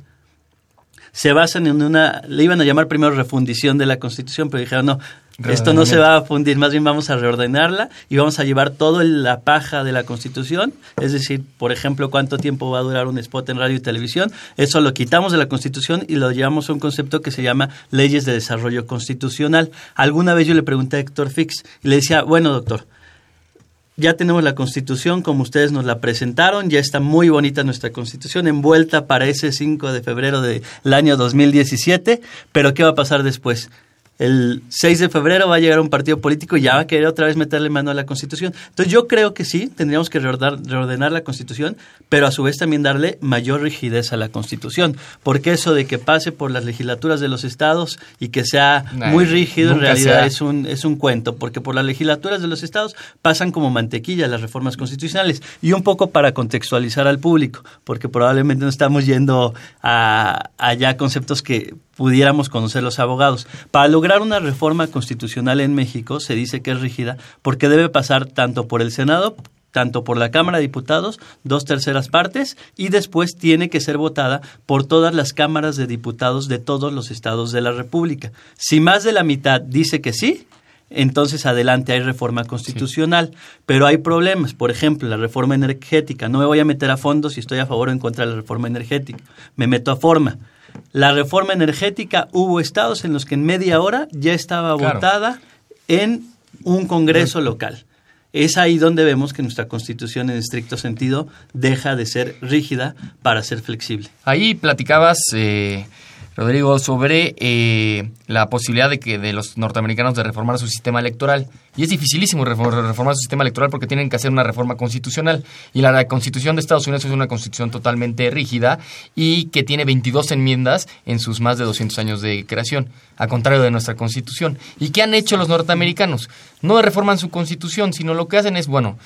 Se basan en una, le iban a llamar primero refundición de la Constitución, pero dijeron no, esto no se va a fundir, más bien vamos a reordenarla y vamos a llevar toda la paja de la Constitución, es decir, por ejemplo, cuánto tiempo va a durar un spot en radio y televisión, eso lo quitamos de la Constitución y lo llevamos a un concepto que se llama leyes de desarrollo constitucional. Alguna vez yo le pregunté a Héctor Fix y le decía, bueno, doctor, ya tenemos la constitución como ustedes nos la presentaron, ya está muy bonita nuestra constitución, envuelta para ese 5 de febrero del año 2017, pero ¿qué va a pasar después? El 6 de febrero va a llegar un partido político y ya va a querer otra vez meterle mano a la Constitución. Entonces yo creo que sí, tendríamos que reordenar, la Constitución, pero a su vez también darle mayor rigidez a la Constitución, porque eso de que pase por las legislaturas de los estados y que sea muy rígido en realidad es un, es un cuento, porque por las legislaturas de los estados pasan como mantequilla las reformas constitucionales. Y un poco para contextualizar al público, porque probablemente no estamos yendo a, allá conceptos que pudiéramos conocer los abogados. Para lograr una reforma constitucional en México se dice que es rígida porque debe pasar tanto por el Senado tanto por la Cámara de Diputados, dos terceras partes, y después tiene que ser votada por todas las cámaras de diputados de todos los estados de la República. Si más de la mitad dice que sí, entonces adelante hay reforma constitucional. Pero hay problemas, por ejemplo, la reforma energética. No me voy a meter a fondo si estoy a favor o en contra de la reforma energética. Me meto a forma la reforma energética, hubo estados en los que en media hora ya estaba votada en un Congreso local. Es ahí donde vemos que nuestra constitución en estricto sentido deja de ser rígida para ser flexible. Ahí platicabas, eh, Rodrigo, sobre eh, la posibilidad de que de los norteamericanos de reformar su sistema electoral. Y es dificilísimo reformar su sistema electoral porque tienen que hacer una reforma constitucional. Y la constitución de Estados Unidos es una constitución totalmente rígida y que tiene 22 enmiendas en sus más de 200 años de creación, a contrario de nuestra constitución. ¿Y qué han hecho los norteamericanos? No reforman su constitución, sino lo que hacen es, bueno,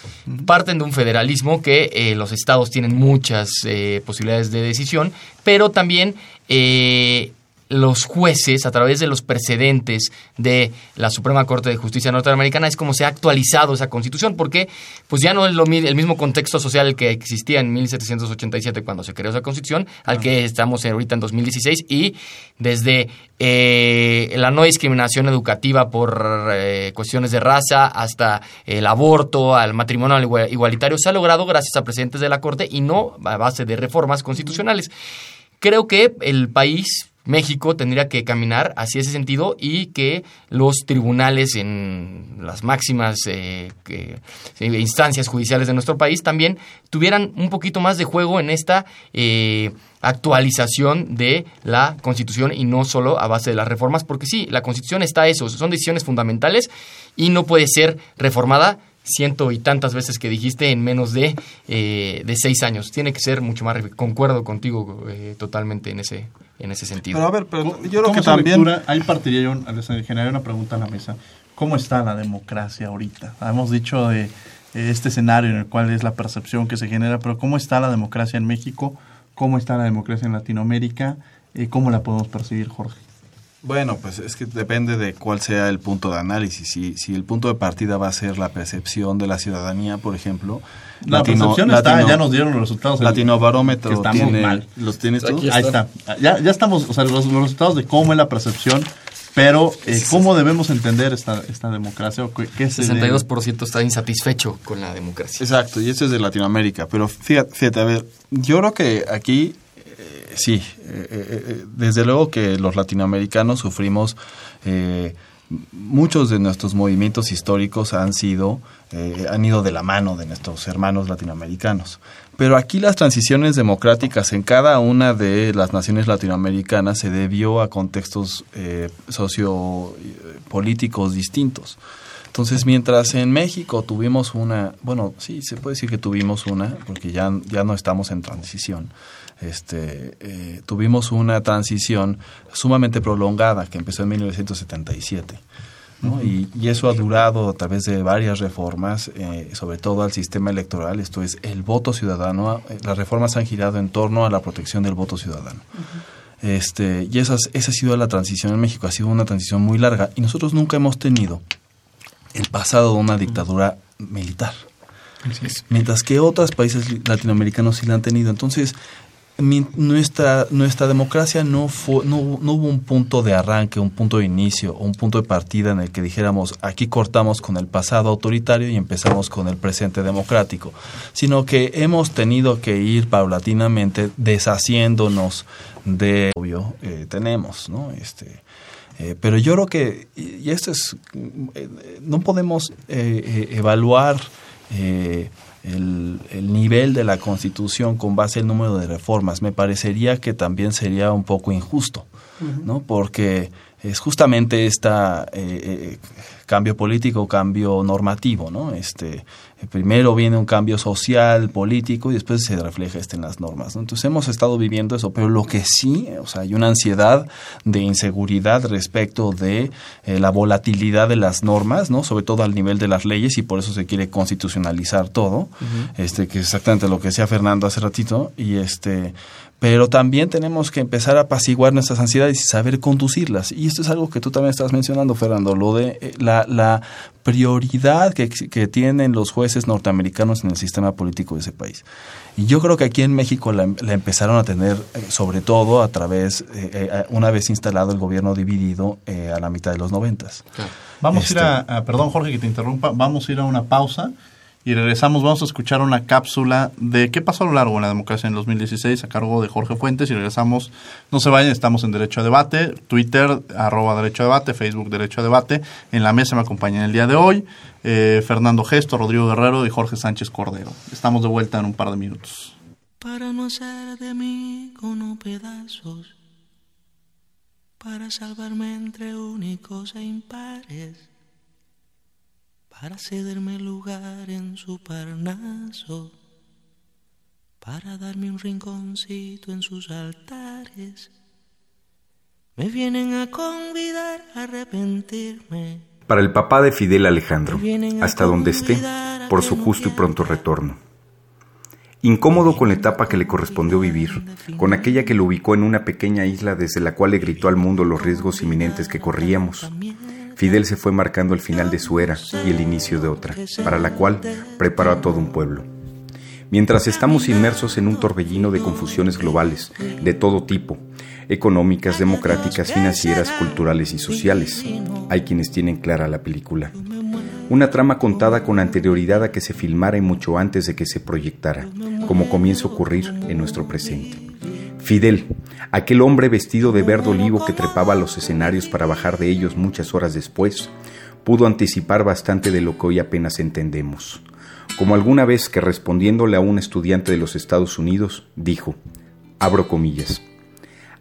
parten de un federalismo que eh, los estados tienen muchas eh, posibilidades de decisión, pero también... Eh, los jueces, a través de los precedentes de la Suprema Corte de Justicia norteamericana, es como se ha actualizado esa constitución, porque pues ya no es lo, el mismo contexto social que existía en 1787 cuando se creó esa constitución, al que estamos ahorita en 2016, y desde eh, la no discriminación educativa por eh, cuestiones de raza hasta el aborto, al matrimonio igualitario, se ha logrado gracias a precedentes de la Corte y no a base de reformas constitucionales. Creo que el país México tendría que caminar hacia ese sentido y que los tribunales en las máximas eh, instancias judiciales de nuestro país también tuvieran un poquito más de juego en esta eh, actualización de la Constitución y no solo a base de las reformas, porque sí, la Constitución está eso, son decisiones fundamentales y no puede ser reformada ciento y tantas veces que dijiste en menos de, eh, de seis años. Tiene que ser mucho más. Concuerdo contigo totalmente en ese en ese sentido. Pero a ver, pero yo creo que también... ahí partiría yo, generaría una pregunta a la mesa. ¿Cómo está la democracia ahorita? Hemos dicho de eh, este escenario en el cual es la percepción que se genera, pero ¿cómo está la democracia en México? ¿Cómo está la democracia en Latinoamérica? y ¿Cómo la podemos percibir, Jorge? Bueno, pues es que depende de cuál sea el punto de análisis. Si, si el punto de partida va a ser la percepción de la ciudadanía, por ejemplo. La percepción está, ya nos dieron los resultados. Latino Barómetro estamos tiene, mal. ¿Los tienes tú? Ahí está. Ya, ya estamos, o sea, los, resultados de cómo es la percepción, pero eh, ¿cómo debemos entender esta, esta democracia? ¿Qué 62% está insatisfecho con la democracia. Exacto, y eso es de Latinoamérica. Pero fíjate, fíjate a ver, yo creo que aquí sí, eh, eh, eh, desde luego que los latinoamericanos sufrimos, muchos de nuestros movimientos históricos han sido, han ido de la mano de nuestros hermanos latinoamericanos. Pero aquí las transiciones democráticas en cada una de las naciones latinoamericanas se debió a contextos sociopolíticos distintos. Entonces, mientras en México tuvimos una, bueno, sí, se puede decir que tuvimos una, porque ya, ya no estamos en transición, este, eh, tuvimos una transición sumamente prolongada que empezó en 1977. y, eso ha durado a través de varias reformas, eh, sobre todo al sistema electoral, esto es el voto ciudadano. Eh, las reformas han girado en torno a la protección del voto ciudadano. este, y esa ha sido la transición en México, ha sido una transición muy larga y nosotros nunca hemos tenido el pasado de una dictadura militar. Mientras que otros países latinoamericanos sí la han tenido. Entonces, nuestra, nuestra democracia no, fue, no, hubo un punto de arranque, un punto de inicio, un punto de partida en el que dijéramos aquí cortamos con el pasado autoritario y empezamos con el presente democrático, sino que hemos tenido que ir paulatinamente deshaciéndonos de obvio eh, tenemos, ¿no? Este, eh, pero yo creo que, y esto es, eh, no podemos evaluar el, el, nivel de la Constitución con base en el número de reformas. Me parecería que también sería un poco injusto, ¿no? Porque es justamente este cambio político, cambio normativo, ¿no? Este, primero viene un cambio social, político, y después se refleja este en las normas. Entonces hemos estado viviendo eso, pero lo que sí, o sea, hay una ansiedad de inseguridad respecto de eh, la volatilidad de las normas, ¿no? Sobre todo al nivel de las leyes, y por eso se quiere constitucionalizar todo, este, que es exactamente lo que decía Fernando hace ratito, y este, pero también tenemos que empezar a apaciguar nuestras ansiedades y saber conducirlas. Y esto es algo que tú también estás mencionando, Fernando, lo de eh, la, la prioridad que, que, tienen los jueces norteamericanos en el sistema político de ese país. Y yo creo que aquí en México la, empezaron a tener, eh, sobre todo a través, eh, una vez instalado el gobierno dividido a la mitad de los noventas. Vamos a ir este a, perdón Jorge que te interrumpa, vamos a ir a una pausa y regresamos, vamos a escuchar una cápsula de qué pasó a lo largo de la democracia en 2016 a cargo de Jorge Fuentes y regresamos, no se vayan, estamos en Derecho a Debate, Twitter, arroba Derecho a Debate, Facebook Derecho a Debate, en la mesa me acompañan el día de hoy eh, Fernando Gesto, Rodrigo Guerrero y Jorge Sánchez Cordero. Estamos de vuelta en un par de minutos. Para no hacer de mí con pedazos, para salvarme entre únicos e impares para cederme lugar en su parnaso, para darme un rinconcito en sus altares. Me vienen a convidar a arrepentirme. Para el papá de Fidel Alejandro, hasta donde esté, por su justo y pronto retorno. Incómodo con la etapa que le correspondió vivir, con aquella que lo ubicó en una pequeña isla desde la cual le gritó al mundo los riesgos inminentes que corríamos, Fidel se fue marcando el final de su era y el inicio de otra, para la cual preparó a todo un pueblo. Mientras estamos inmersos en un torbellino de confusiones globales, de todo tipo, económicas, democráticas, financieras, culturales y sociales, hay quienes tienen clara la película. Una trama contada con anterioridad a que se filmara y mucho antes de que se proyectara, como comienza a ocurrir en nuestro presente. Fidel, aquel hombre vestido de verde olivo que trepaba a los escenarios para bajar de ellos muchas horas después, pudo anticipar bastante de lo que hoy apenas entendemos. Como alguna vez que respondiéndole a un estudiante de los Estados Unidos, dijo, abro comillas,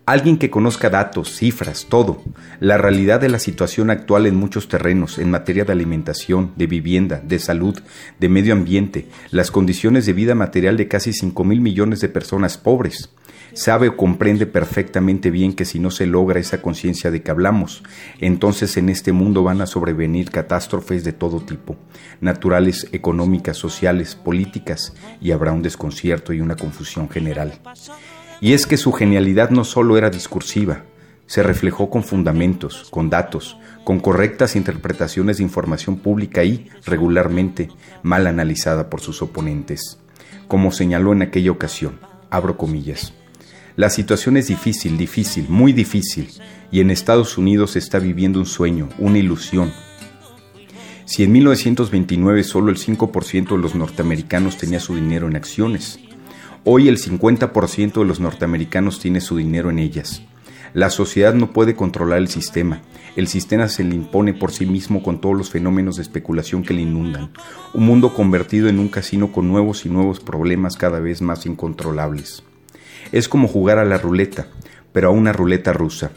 alguien que conozca datos, cifras, todo, la realidad de la situación actual en muchos terrenos, en materia de alimentación, de vivienda, de salud, de medio ambiente, las condiciones de vida material de casi 5 mil millones de personas pobres, sabe o comprende perfectamente bien que si no se logra esa conciencia de que hablamos, entonces en este mundo van a sobrevenir catástrofes de todo tipo, naturales, económicas, sociales, políticas, y habrá un desconcierto y una confusión general. Y es que su genialidad no solo era discursiva, se reflejó con fundamentos, con datos, con correctas interpretaciones de información pública y, regularmente, mal analizada por sus oponentes. Como señaló en aquella ocasión, abro comillas, la situación es difícil, difícil, muy difícil, y en Estados Unidos se está viviendo un sueño, una ilusión. Si en 1929 solo el 5% de los norteamericanos tenía su dinero en acciones, hoy el 50% de los norteamericanos tiene su dinero en ellas. La sociedad no puede controlar el sistema. El sistema se le impone por sí mismo con todos los fenómenos de especulación que le inundan. Un mundo convertido en un casino con nuevos y nuevos problemas cada vez más incontrolables. Es como jugar a la ruleta, pero a una ruleta rusa,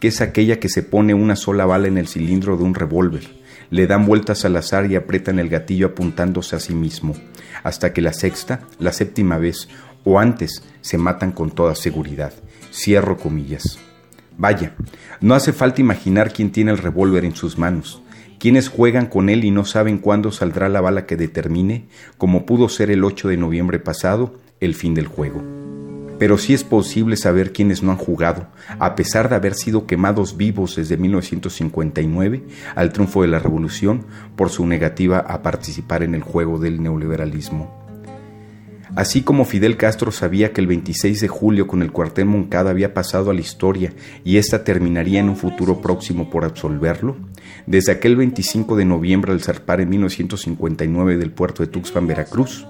que es aquella que se pone una sola bala en el cilindro de un revólver, le dan vueltas al azar y aprietan el gatillo apuntándose a sí mismo, hasta que la sexta, la séptima vez o antes se matan con toda seguridad. Cierro comillas. Vaya, no hace falta imaginar quién tiene el revólver en sus manos, quienes juegan con él y no saben cuándo saldrá la bala que determine, como pudo ser el 8 de noviembre pasado, el fin del juego pero sí es posible saber quiénes no han jugado, a pesar de haber sido quemados vivos desde 1959 al triunfo de la revolución por su negativa a participar en el juego del neoliberalismo. Así como Fidel Castro sabía que el 26 de julio con el cuartel Moncada había pasado a la historia y ésta terminaría en un futuro próximo por absolverlo, desde aquel 25 de noviembre al zarpar en 1959 del puerto de Tuxpan, Veracruz,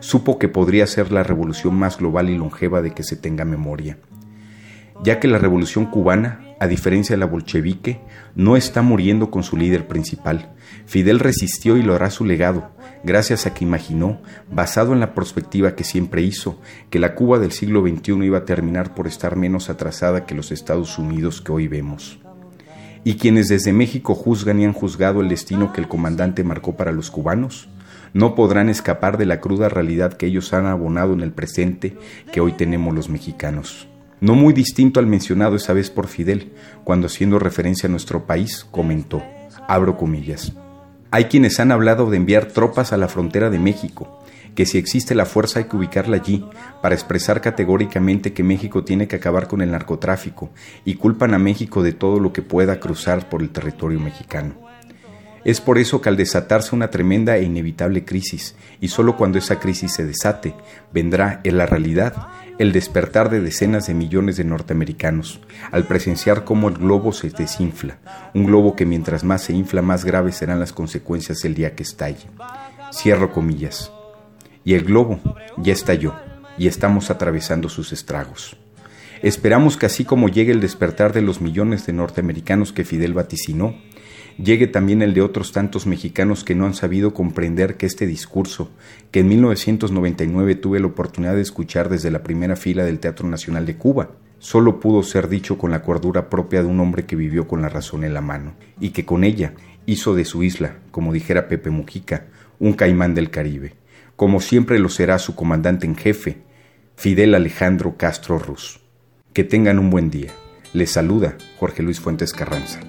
supo que podría ser la revolución más global y longeva de que se tenga memoria, ya que la revolución cubana a diferencia de la bolchevique, no está muriendo con su líder principal. Fidel resistió y lo hará su legado, gracias a que imaginó, basado en la perspectiva que siempre hizo, que la Cuba del siglo XXI iba a terminar por estar menos atrasada que los Estados Unidos que hoy vemos. ¿Y quienes desde México juzgan y han juzgado el destino que el comandante marcó para los cubanos? No podrán escapar de la cruda realidad que ellos han abonado en el presente que hoy tenemos los mexicanos no muy distinto al mencionado esa vez por Fidel, cuando haciendo referencia a nuestro país comentó, abro comillas, hay quienes han hablado de enviar tropas a la frontera de México, que si existe la fuerza hay que ubicarla allí, para expresar categóricamente que México tiene que acabar con el narcotráfico, y culpan a México de todo lo que pueda cruzar por el territorio mexicano. Es por eso que al desatarse una tremenda e inevitable crisis, y solo cuando esa crisis se desate, vendrá en la realidad el despertar de decenas de millones de norteamericanos, al presenciar cómo el globo se desinfla, un globo que mientras más se infla más graves serán las consecuencias el día que estalle. Cierro comillas. Y el globo ya estalló, y estamos atravesando sus estragos. Esperamos que así como llegue el despertar de los millones de norteamericanos que Fidel vaticinó, llegue también el de otros tantos mexicanos que no han sabido comprender que este discurso, que en 1999 tuve la oportunidad de escuchar desde la primera fila del Teatro Nacional de Cuba, solo pudo ser dicho con la cordura propia de un hombre que vivió con la razón en la mano, y que con ella hizo de su isla, como dijera Pepe Mujica, un caimán del Caribe, como siempre lo será su comandante en jefe, Fidel Alejandro Castro Ruz. Que tengan un buen día. Les saluda Jorge Luis Fuentes Carranza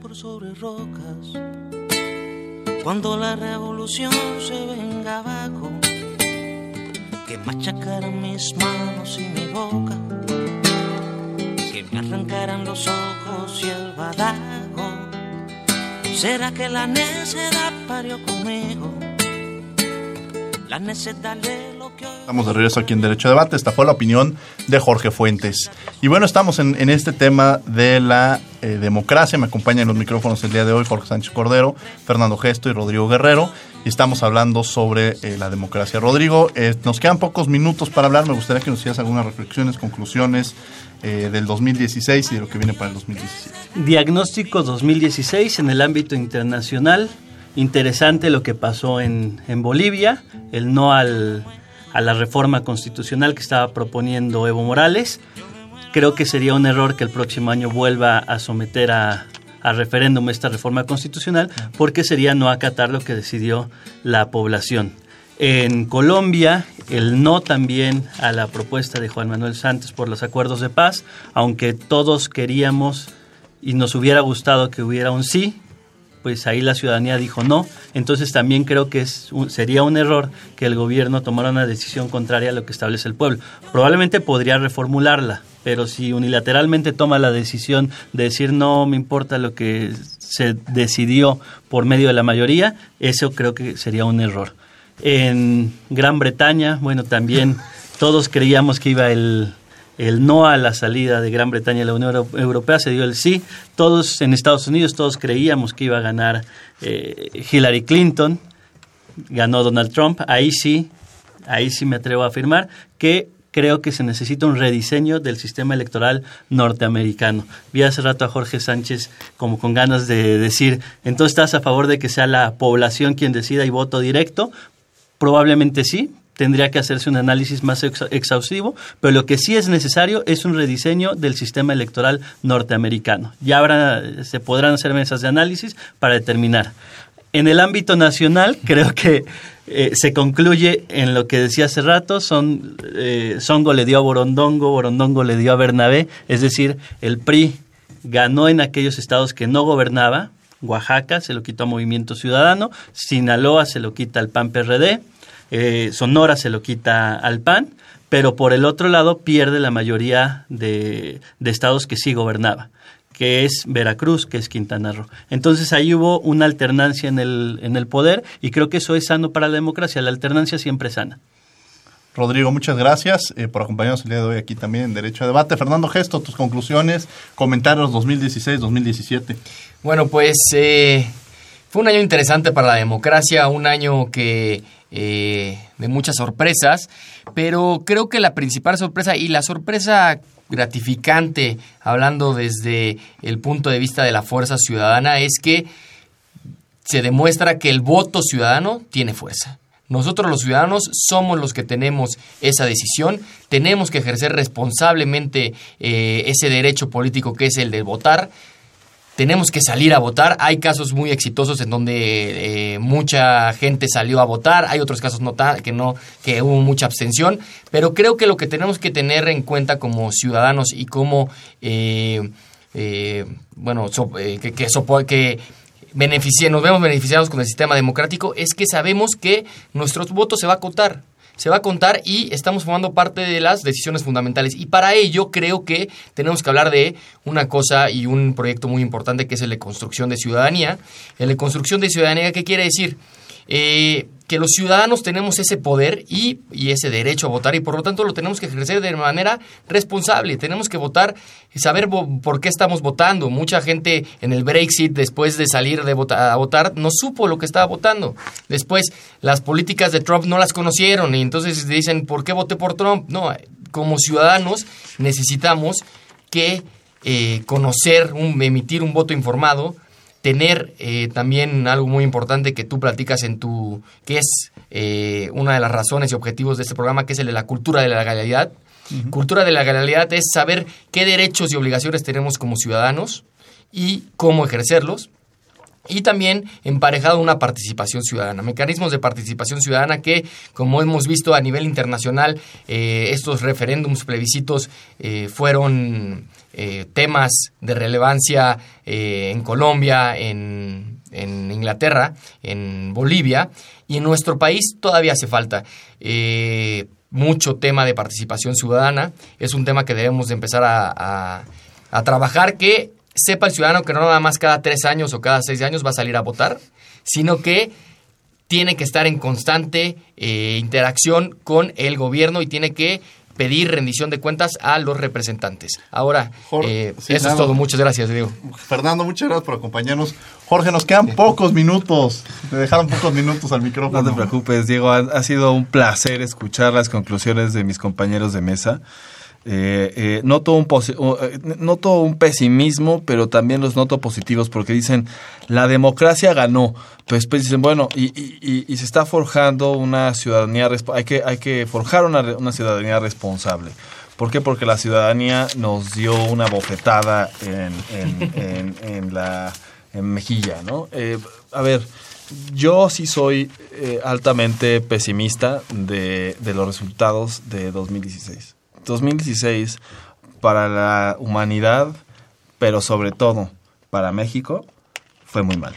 por sobre rocas. Cuando la revolución se venga abajo, que machacaran mis manos y mi boca, que me arrancaran los ojos y el badajo. ¿Será que la necedad parió conmigo? La necedad le Estamos de regreso aquí en Derecho a Debate. Esta fue la opinión de Jorge Fuentes. Y bueno, estamos en, este tema de la eh, democracia. Me acompañan en los micrófonos el día de hoy Jorge Sánchez Cordero, Fernando Gesto y Rodrigo Guerrero. Y estamos hablando sobre eh, la democracia. Rodrigo, eh, nos quedan pocos minutos para hablar. Me gustaría que nos hicieras algunas reflexiones, conclusiones del 2016 y de lo que viene para el 2017. Diagnóstico 2016 en el ámbito internacional. Interesante lo que pasó en, en Bolivia, el no al a la reforma constitucional que estaba proponiendo Evo Morales. Creo que sería un error que el próximo año vuelva a someter a, referéndum esta reforma constitucional porque sería no acatar lo que decidió la población. En Colombia, el no también a la propuesta de Juan Manuel Santos por los acuerdos de paz, aunque todos queríamos y nos hubiera gustado que hubiera un sí, pues ahí la ciudadanía dijo no. Entonces también creo que es sería un error que el gobierno tomara una decisión contraria a lo que establece el pueblo. Probablemente podría reformularla, pero si unilateralmente toma la decisión de decir no me importa lo que se decidió por medio de la mayoría, eso creo que sería un error. En Gran Bretaña, bueno, también todos creíamos que iba el, el no a la salida de Gran Bretaña de la Unión Europea, se dio el sí. Todos en Estados Unidos, todos creíamos que iba a ganar eh, Hillary Clinton, ganó Donald Trump. Ahí sí, ahí sí me atrevo a afirmar que creo que se necesita un rediseño del sistema electoral norteamericano. Vi hace rato a Jorge Sánchez como con ganas de decir, entonces estás a favor de que sea la población quien decida y voto directo. Probablemente sí, tendría que hacerse un análisis más exhaustivo, pero lo que sí es necesario es un rediseño del sistema electoral norteamericano. Ya habrá, se podrán hacer mesas de análisis para determinar. En el ámbito nacional, creo que eh, se concluye en lo que decía hace rato, son, eh, Songo le dio a Borondongo, Borondongo le dio a Bernabé, es decir, el PRI ganó en aquellos estados que no gobernaba, Oaxaca se lo quitó a Movimiento Ciudadano, Sinaloa se lo quita al PAN-PRD, eh, Sonora se lo quita al PAN, pero por el otro lado pierde la mayoría de, estados que sí gobernaba que es Veracruz, que es Quintana Roo. Entonces ahí hubo una alternancia en el, en el poder y creo que eso es sano para la democracia. La alternancia siempre es sana. Rodrigo, muchas gracias eh, por acompañarnos el día de hoy aquí también en Derecho a Debate. Fernando Gesto, tus conclusiones, comentarios 2016-2017. Bueno, pues eh, fue un año interesante para la democracia, un año que eh, de muchas sorpresas, pero creo que la principal sorpresa y la sorpresa gratificante, hablando desde el punto de vista de la fuerza ciudadana, es que se demuestra que el voto ciudadano tiene fuerza. Nosotros los ciudadanos somos los que tenemos esa decisión, tenemos que ejercer responsablemente eh, ese derecho político que es el de votar, tenemos que salir a votar. Hay casos muy exitosos en donde eh, mucha gente salió a votar, hay otros casos no que no que hubo mucha abstención, pero creo que lo que tenemos que tener en cuenta como ciudadanos y como eh, bueno que, que, que nos vemos beneficiados con el sistema democrático es que sabemos que nuestro voto se va a contar. Se va a contar y estamos formando parte de las decisiones fundamentales. Y para ello creo que tenemos que hablar de una cosa y un proyecto muy importante que es el de construcción de ciudadanía. El de construcción de ciudadanía, ¿qué quiere decir? Eh, que los ciudadanos tenemos ese poder y, ese derecho a votar y por lo tanto lo tenemos que ejercer de manera responsable. Tenemos que votar, saber por qué estamos votando. Mucha gente en el Brexit, después de salir de votar, a votar, no supo lo que estaba votando. Después, las políticas de Trump no las conocieron y entonces dicen, ¿por qué voté por Trump? No, como ciudadanos necesitamos que eh, conocer, un, emitir un voto informado tener eh, también algo muy importante que tú platicas en tu, que es eh, una de las razones y objetivos de este programa, que es el de la cultura de la legalidad. Cultura de la legalidad es saber qué derechos y obligaciones tenemos como ciudadanos y cómo ejercerlos. Y también emparejado una participación ciudadana, mecanismos de participación ciudadana que, como hemos visto a nivel internacional, eh, estos referéndums, plebiscitos fueron eh, temas de relevancia eh, en Colombia, en, Inglaterra, en Bolivia, y en nuestro país todavía hace falta. Eh, mucho tema de participación ciudadana, es un tema que debemos de empezar a, trabajar, que sepa el ciudadano que no nada más cada tres años o cada seis años va a salir a votar, sino que tiene que estar en constante interacción con el gobierno y tiene que pedir rendición de cuentas a los representantes. Ahora, eh, eso es todo. Muchas gracias, Diego. Fernando, muchas gracias por acompañarnos. Jorge, nos quedan pocos minutos. Me dejaron pocos minutos al micrófono. No te preocupes, Diego. ha sido un placer escuchar las conclusiones de mis compañeros de mesa. Eh, eh, noto, un eh, noto un pesimismo, pero también los noto positivos porque dicen, la democracia ganó. Pero después dicen, bueno, y, y, se está forjando una ciudadanía, hay que, hay que forjar una, una, ciudadanía responsable. ¿Por qué? Porque la ciudadanía nos dio una bofetada en, en, en, la mejilla, ¿no? a ver, yo sí soy altamente pesimista de, de los resultados de 2016. 2016 para la humanidad, pero sobre todo para México, fue muy malo.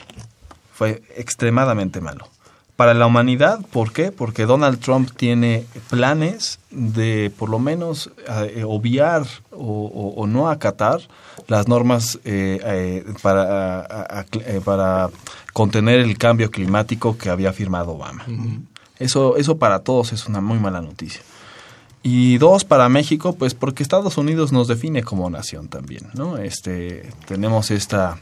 Fue extremadamente malo. Para la humanidad, ¿por qué? Porque Donald Trump tiene planes de por lo menos eh, obviar o, no acatar las normas eh, eh, para, para contener el cambio climático que había firmado Obama. eso, eso para todos es una muy mala noticia. Y dos, para México, pues porque Estados Unidos nos define como nación también, ¿no? Este, tenemos esta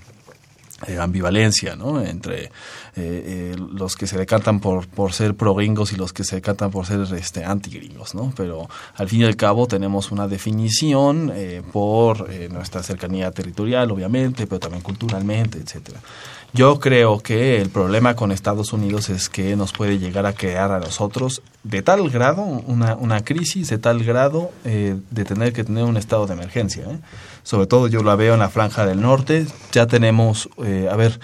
eh, ambivalencia, ¿no? Entre eh, eh, los que se decantan por, por ser pro gringos y los que se decantan por ser este, anti gringos, ¿no? Pero al fin y al cabo tenemos una definición por nuestra cercanía territorial, obviamente, pero también culturalmente, etcétera. Yo creo que el problema con Estados Unidos es que nos puede llegar a crear a nosotros de tal grado una, una crisis, de tal grado eh, de tener que tener un estado de emergencia. ¿eh? Sobre todo yo la veo en la franja del norte. Ya tenemos, eh, a ver,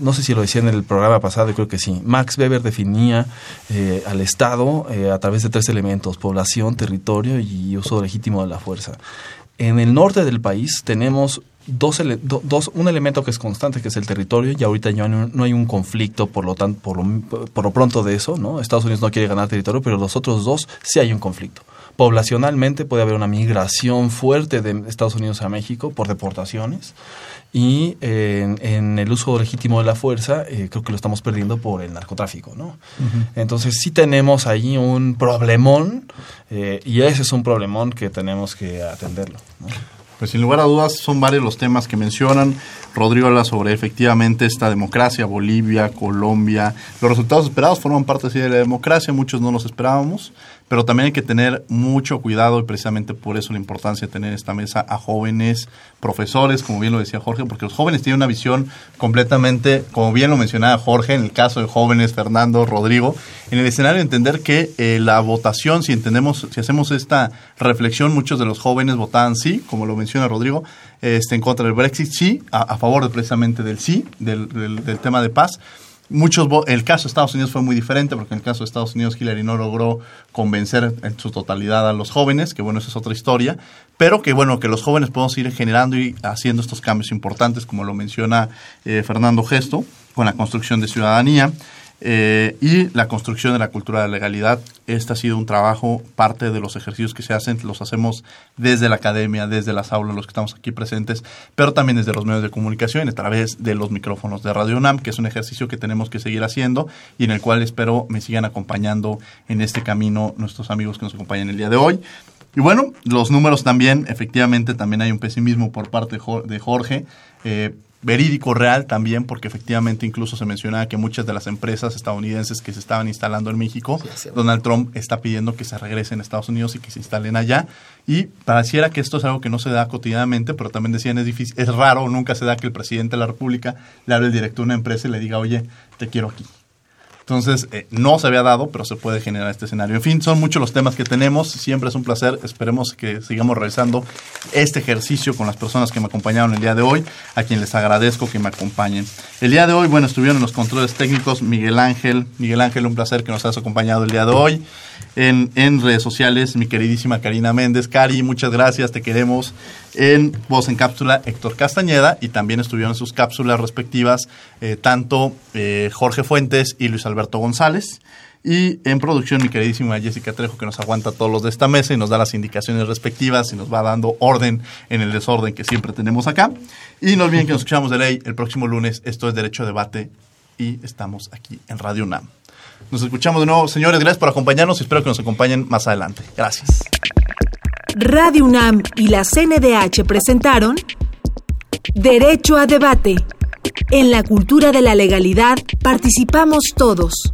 no sé si lo decía en el programa pasado, creo que sí. Max Weber definía al Estado a través de tres elementos, población, territorio y uso legítimo de la fuerza. En el norte del país tenemos dos, dos, un elemento que es constante, que es el territorio, y ahorita ya no, hay un conflicto por lo, tanto, por, lo, por lo pronto de eso, ¿no? Estados Unidos no quiere ganar territorio, pero los otros dos sí hay un conflicto. Poblacionalmente puede haber una migración fuerte de Estados Unidos a México por deportaciones y en, el uso legítimo de la fuerza eh, creo que lo estamos perdiendo por el narcotráfico, ¿no? Entonces sí tenemos ahí un problemón eh, y ese es un problemón que tenemos que atenderlo. ¿no? Pues sin lugar a dudas son varios los temas que mencionan. Rodrigo habla sobre efectivamente esta democracia, Bolivia, Colombia. Los resultados esperados forman parte de la democracia, muchos no los esperábamos, pero también hay que tener mucho cuidado y precisamente por eso la importancia de tener esta mesa a jóvenes profesores, como bien lo decía Jorge, porque los jóvenes tienen una visión completamente, como bien lo mencionaba Jorge, en el caso de jóvenes, Fernando, Rodrigo, en el escenario entender que eh, la votación, si entendemos, si hacemos esta reflexión, muchos de los jóvenes votaban sí, como lo menciona Rodrigo, este, en contra del Brexit, sí, a, favor precisamente del sí, del, del tema de paz muchos el caso de Estados Unidos fue muy diferente porque en el caso de Estados Unidos Hillary no logró convencer en su totalidad a los jóvenes, que bueno, esa es otra historia, pero que bueno, que los jóvenes podemos ir generando y haciendo estos cambios importantes, como lo menciona eh, Fernando Gesto, con la construcción de ciudadanía. Eh, y la construcción de la cultura de la legalidad. Este ha sido un trabajo, parte de los ejercicios que se hacen, los hacemos desde la academia, desde las aulas, los que estamos aquí presentes, pero también desde los medios de comunicación, a través de los micrófonos de Radio UNAM, que es un ejercicio que tenemos que seguir haciendo y en el cual espero me sigan acompañando en este camino nuestros amigos que nos acompañan el día de hoy. Y bueno, los números también, efectivamente, también hay un pesimismo por parte de Jorge. Eh, verídico real también, porque efectivamente incluso se mencionaba que muchas de las empresas estadounidenses que se estaban instalando en México, Donald Trump está pidiendo que se regresen a Estados Unidos y que se instalen allá. Y pareciera que esto es algo que no se da cotidianamente, pero también decían es difícil, es raro, nunca se da que el presidente de la República le hable el director de una empresa y le diga, oye, te quiero aquí. Entonces, eh, no se había dado, pero se puede generar este escenario. En fin, son muchos los temas que tenemos. Siempre es un placer. Esperemos que sigamos realizando este ejercicio con las personas que me acompañaron el día de hoy, a quien les agradezco que me acompañen. El día de hoy, bueno, estuvieron en los controles técnicos Miguel Ángel. Miguel Ángel, un placer que nos hayas acompañado el día de hoy. En, en redes sociales, mi queridísima Karina Méndez. Cari, muchas gracias, te queremos en Voz en Cápsula Héctor Castañeda y también estuvieron en sus cápsulas respectivas eh, tanto eh, Jorge Fuentes y Luis Alberto González. Y en producción mi queridísima Jessica Trejo que nos aguanta todos los de esta mesa y nos da las indicaciones respectivas y nos va dando orden en el desorden que siempre tenemos acá. Y no olviden que nos escuchamos de ley el próximo lunes. Esto es Derecho a Debate y estamos aquí en Radio UNAM. Nos escuchamos de nuevo, señores. Gracias por acompañarnos y espero que nos acompañen más adelante. Gracias. Radio UNAM y la CNDH presentaron Derecho a debate. En la cultura de la legalidad participamos todos.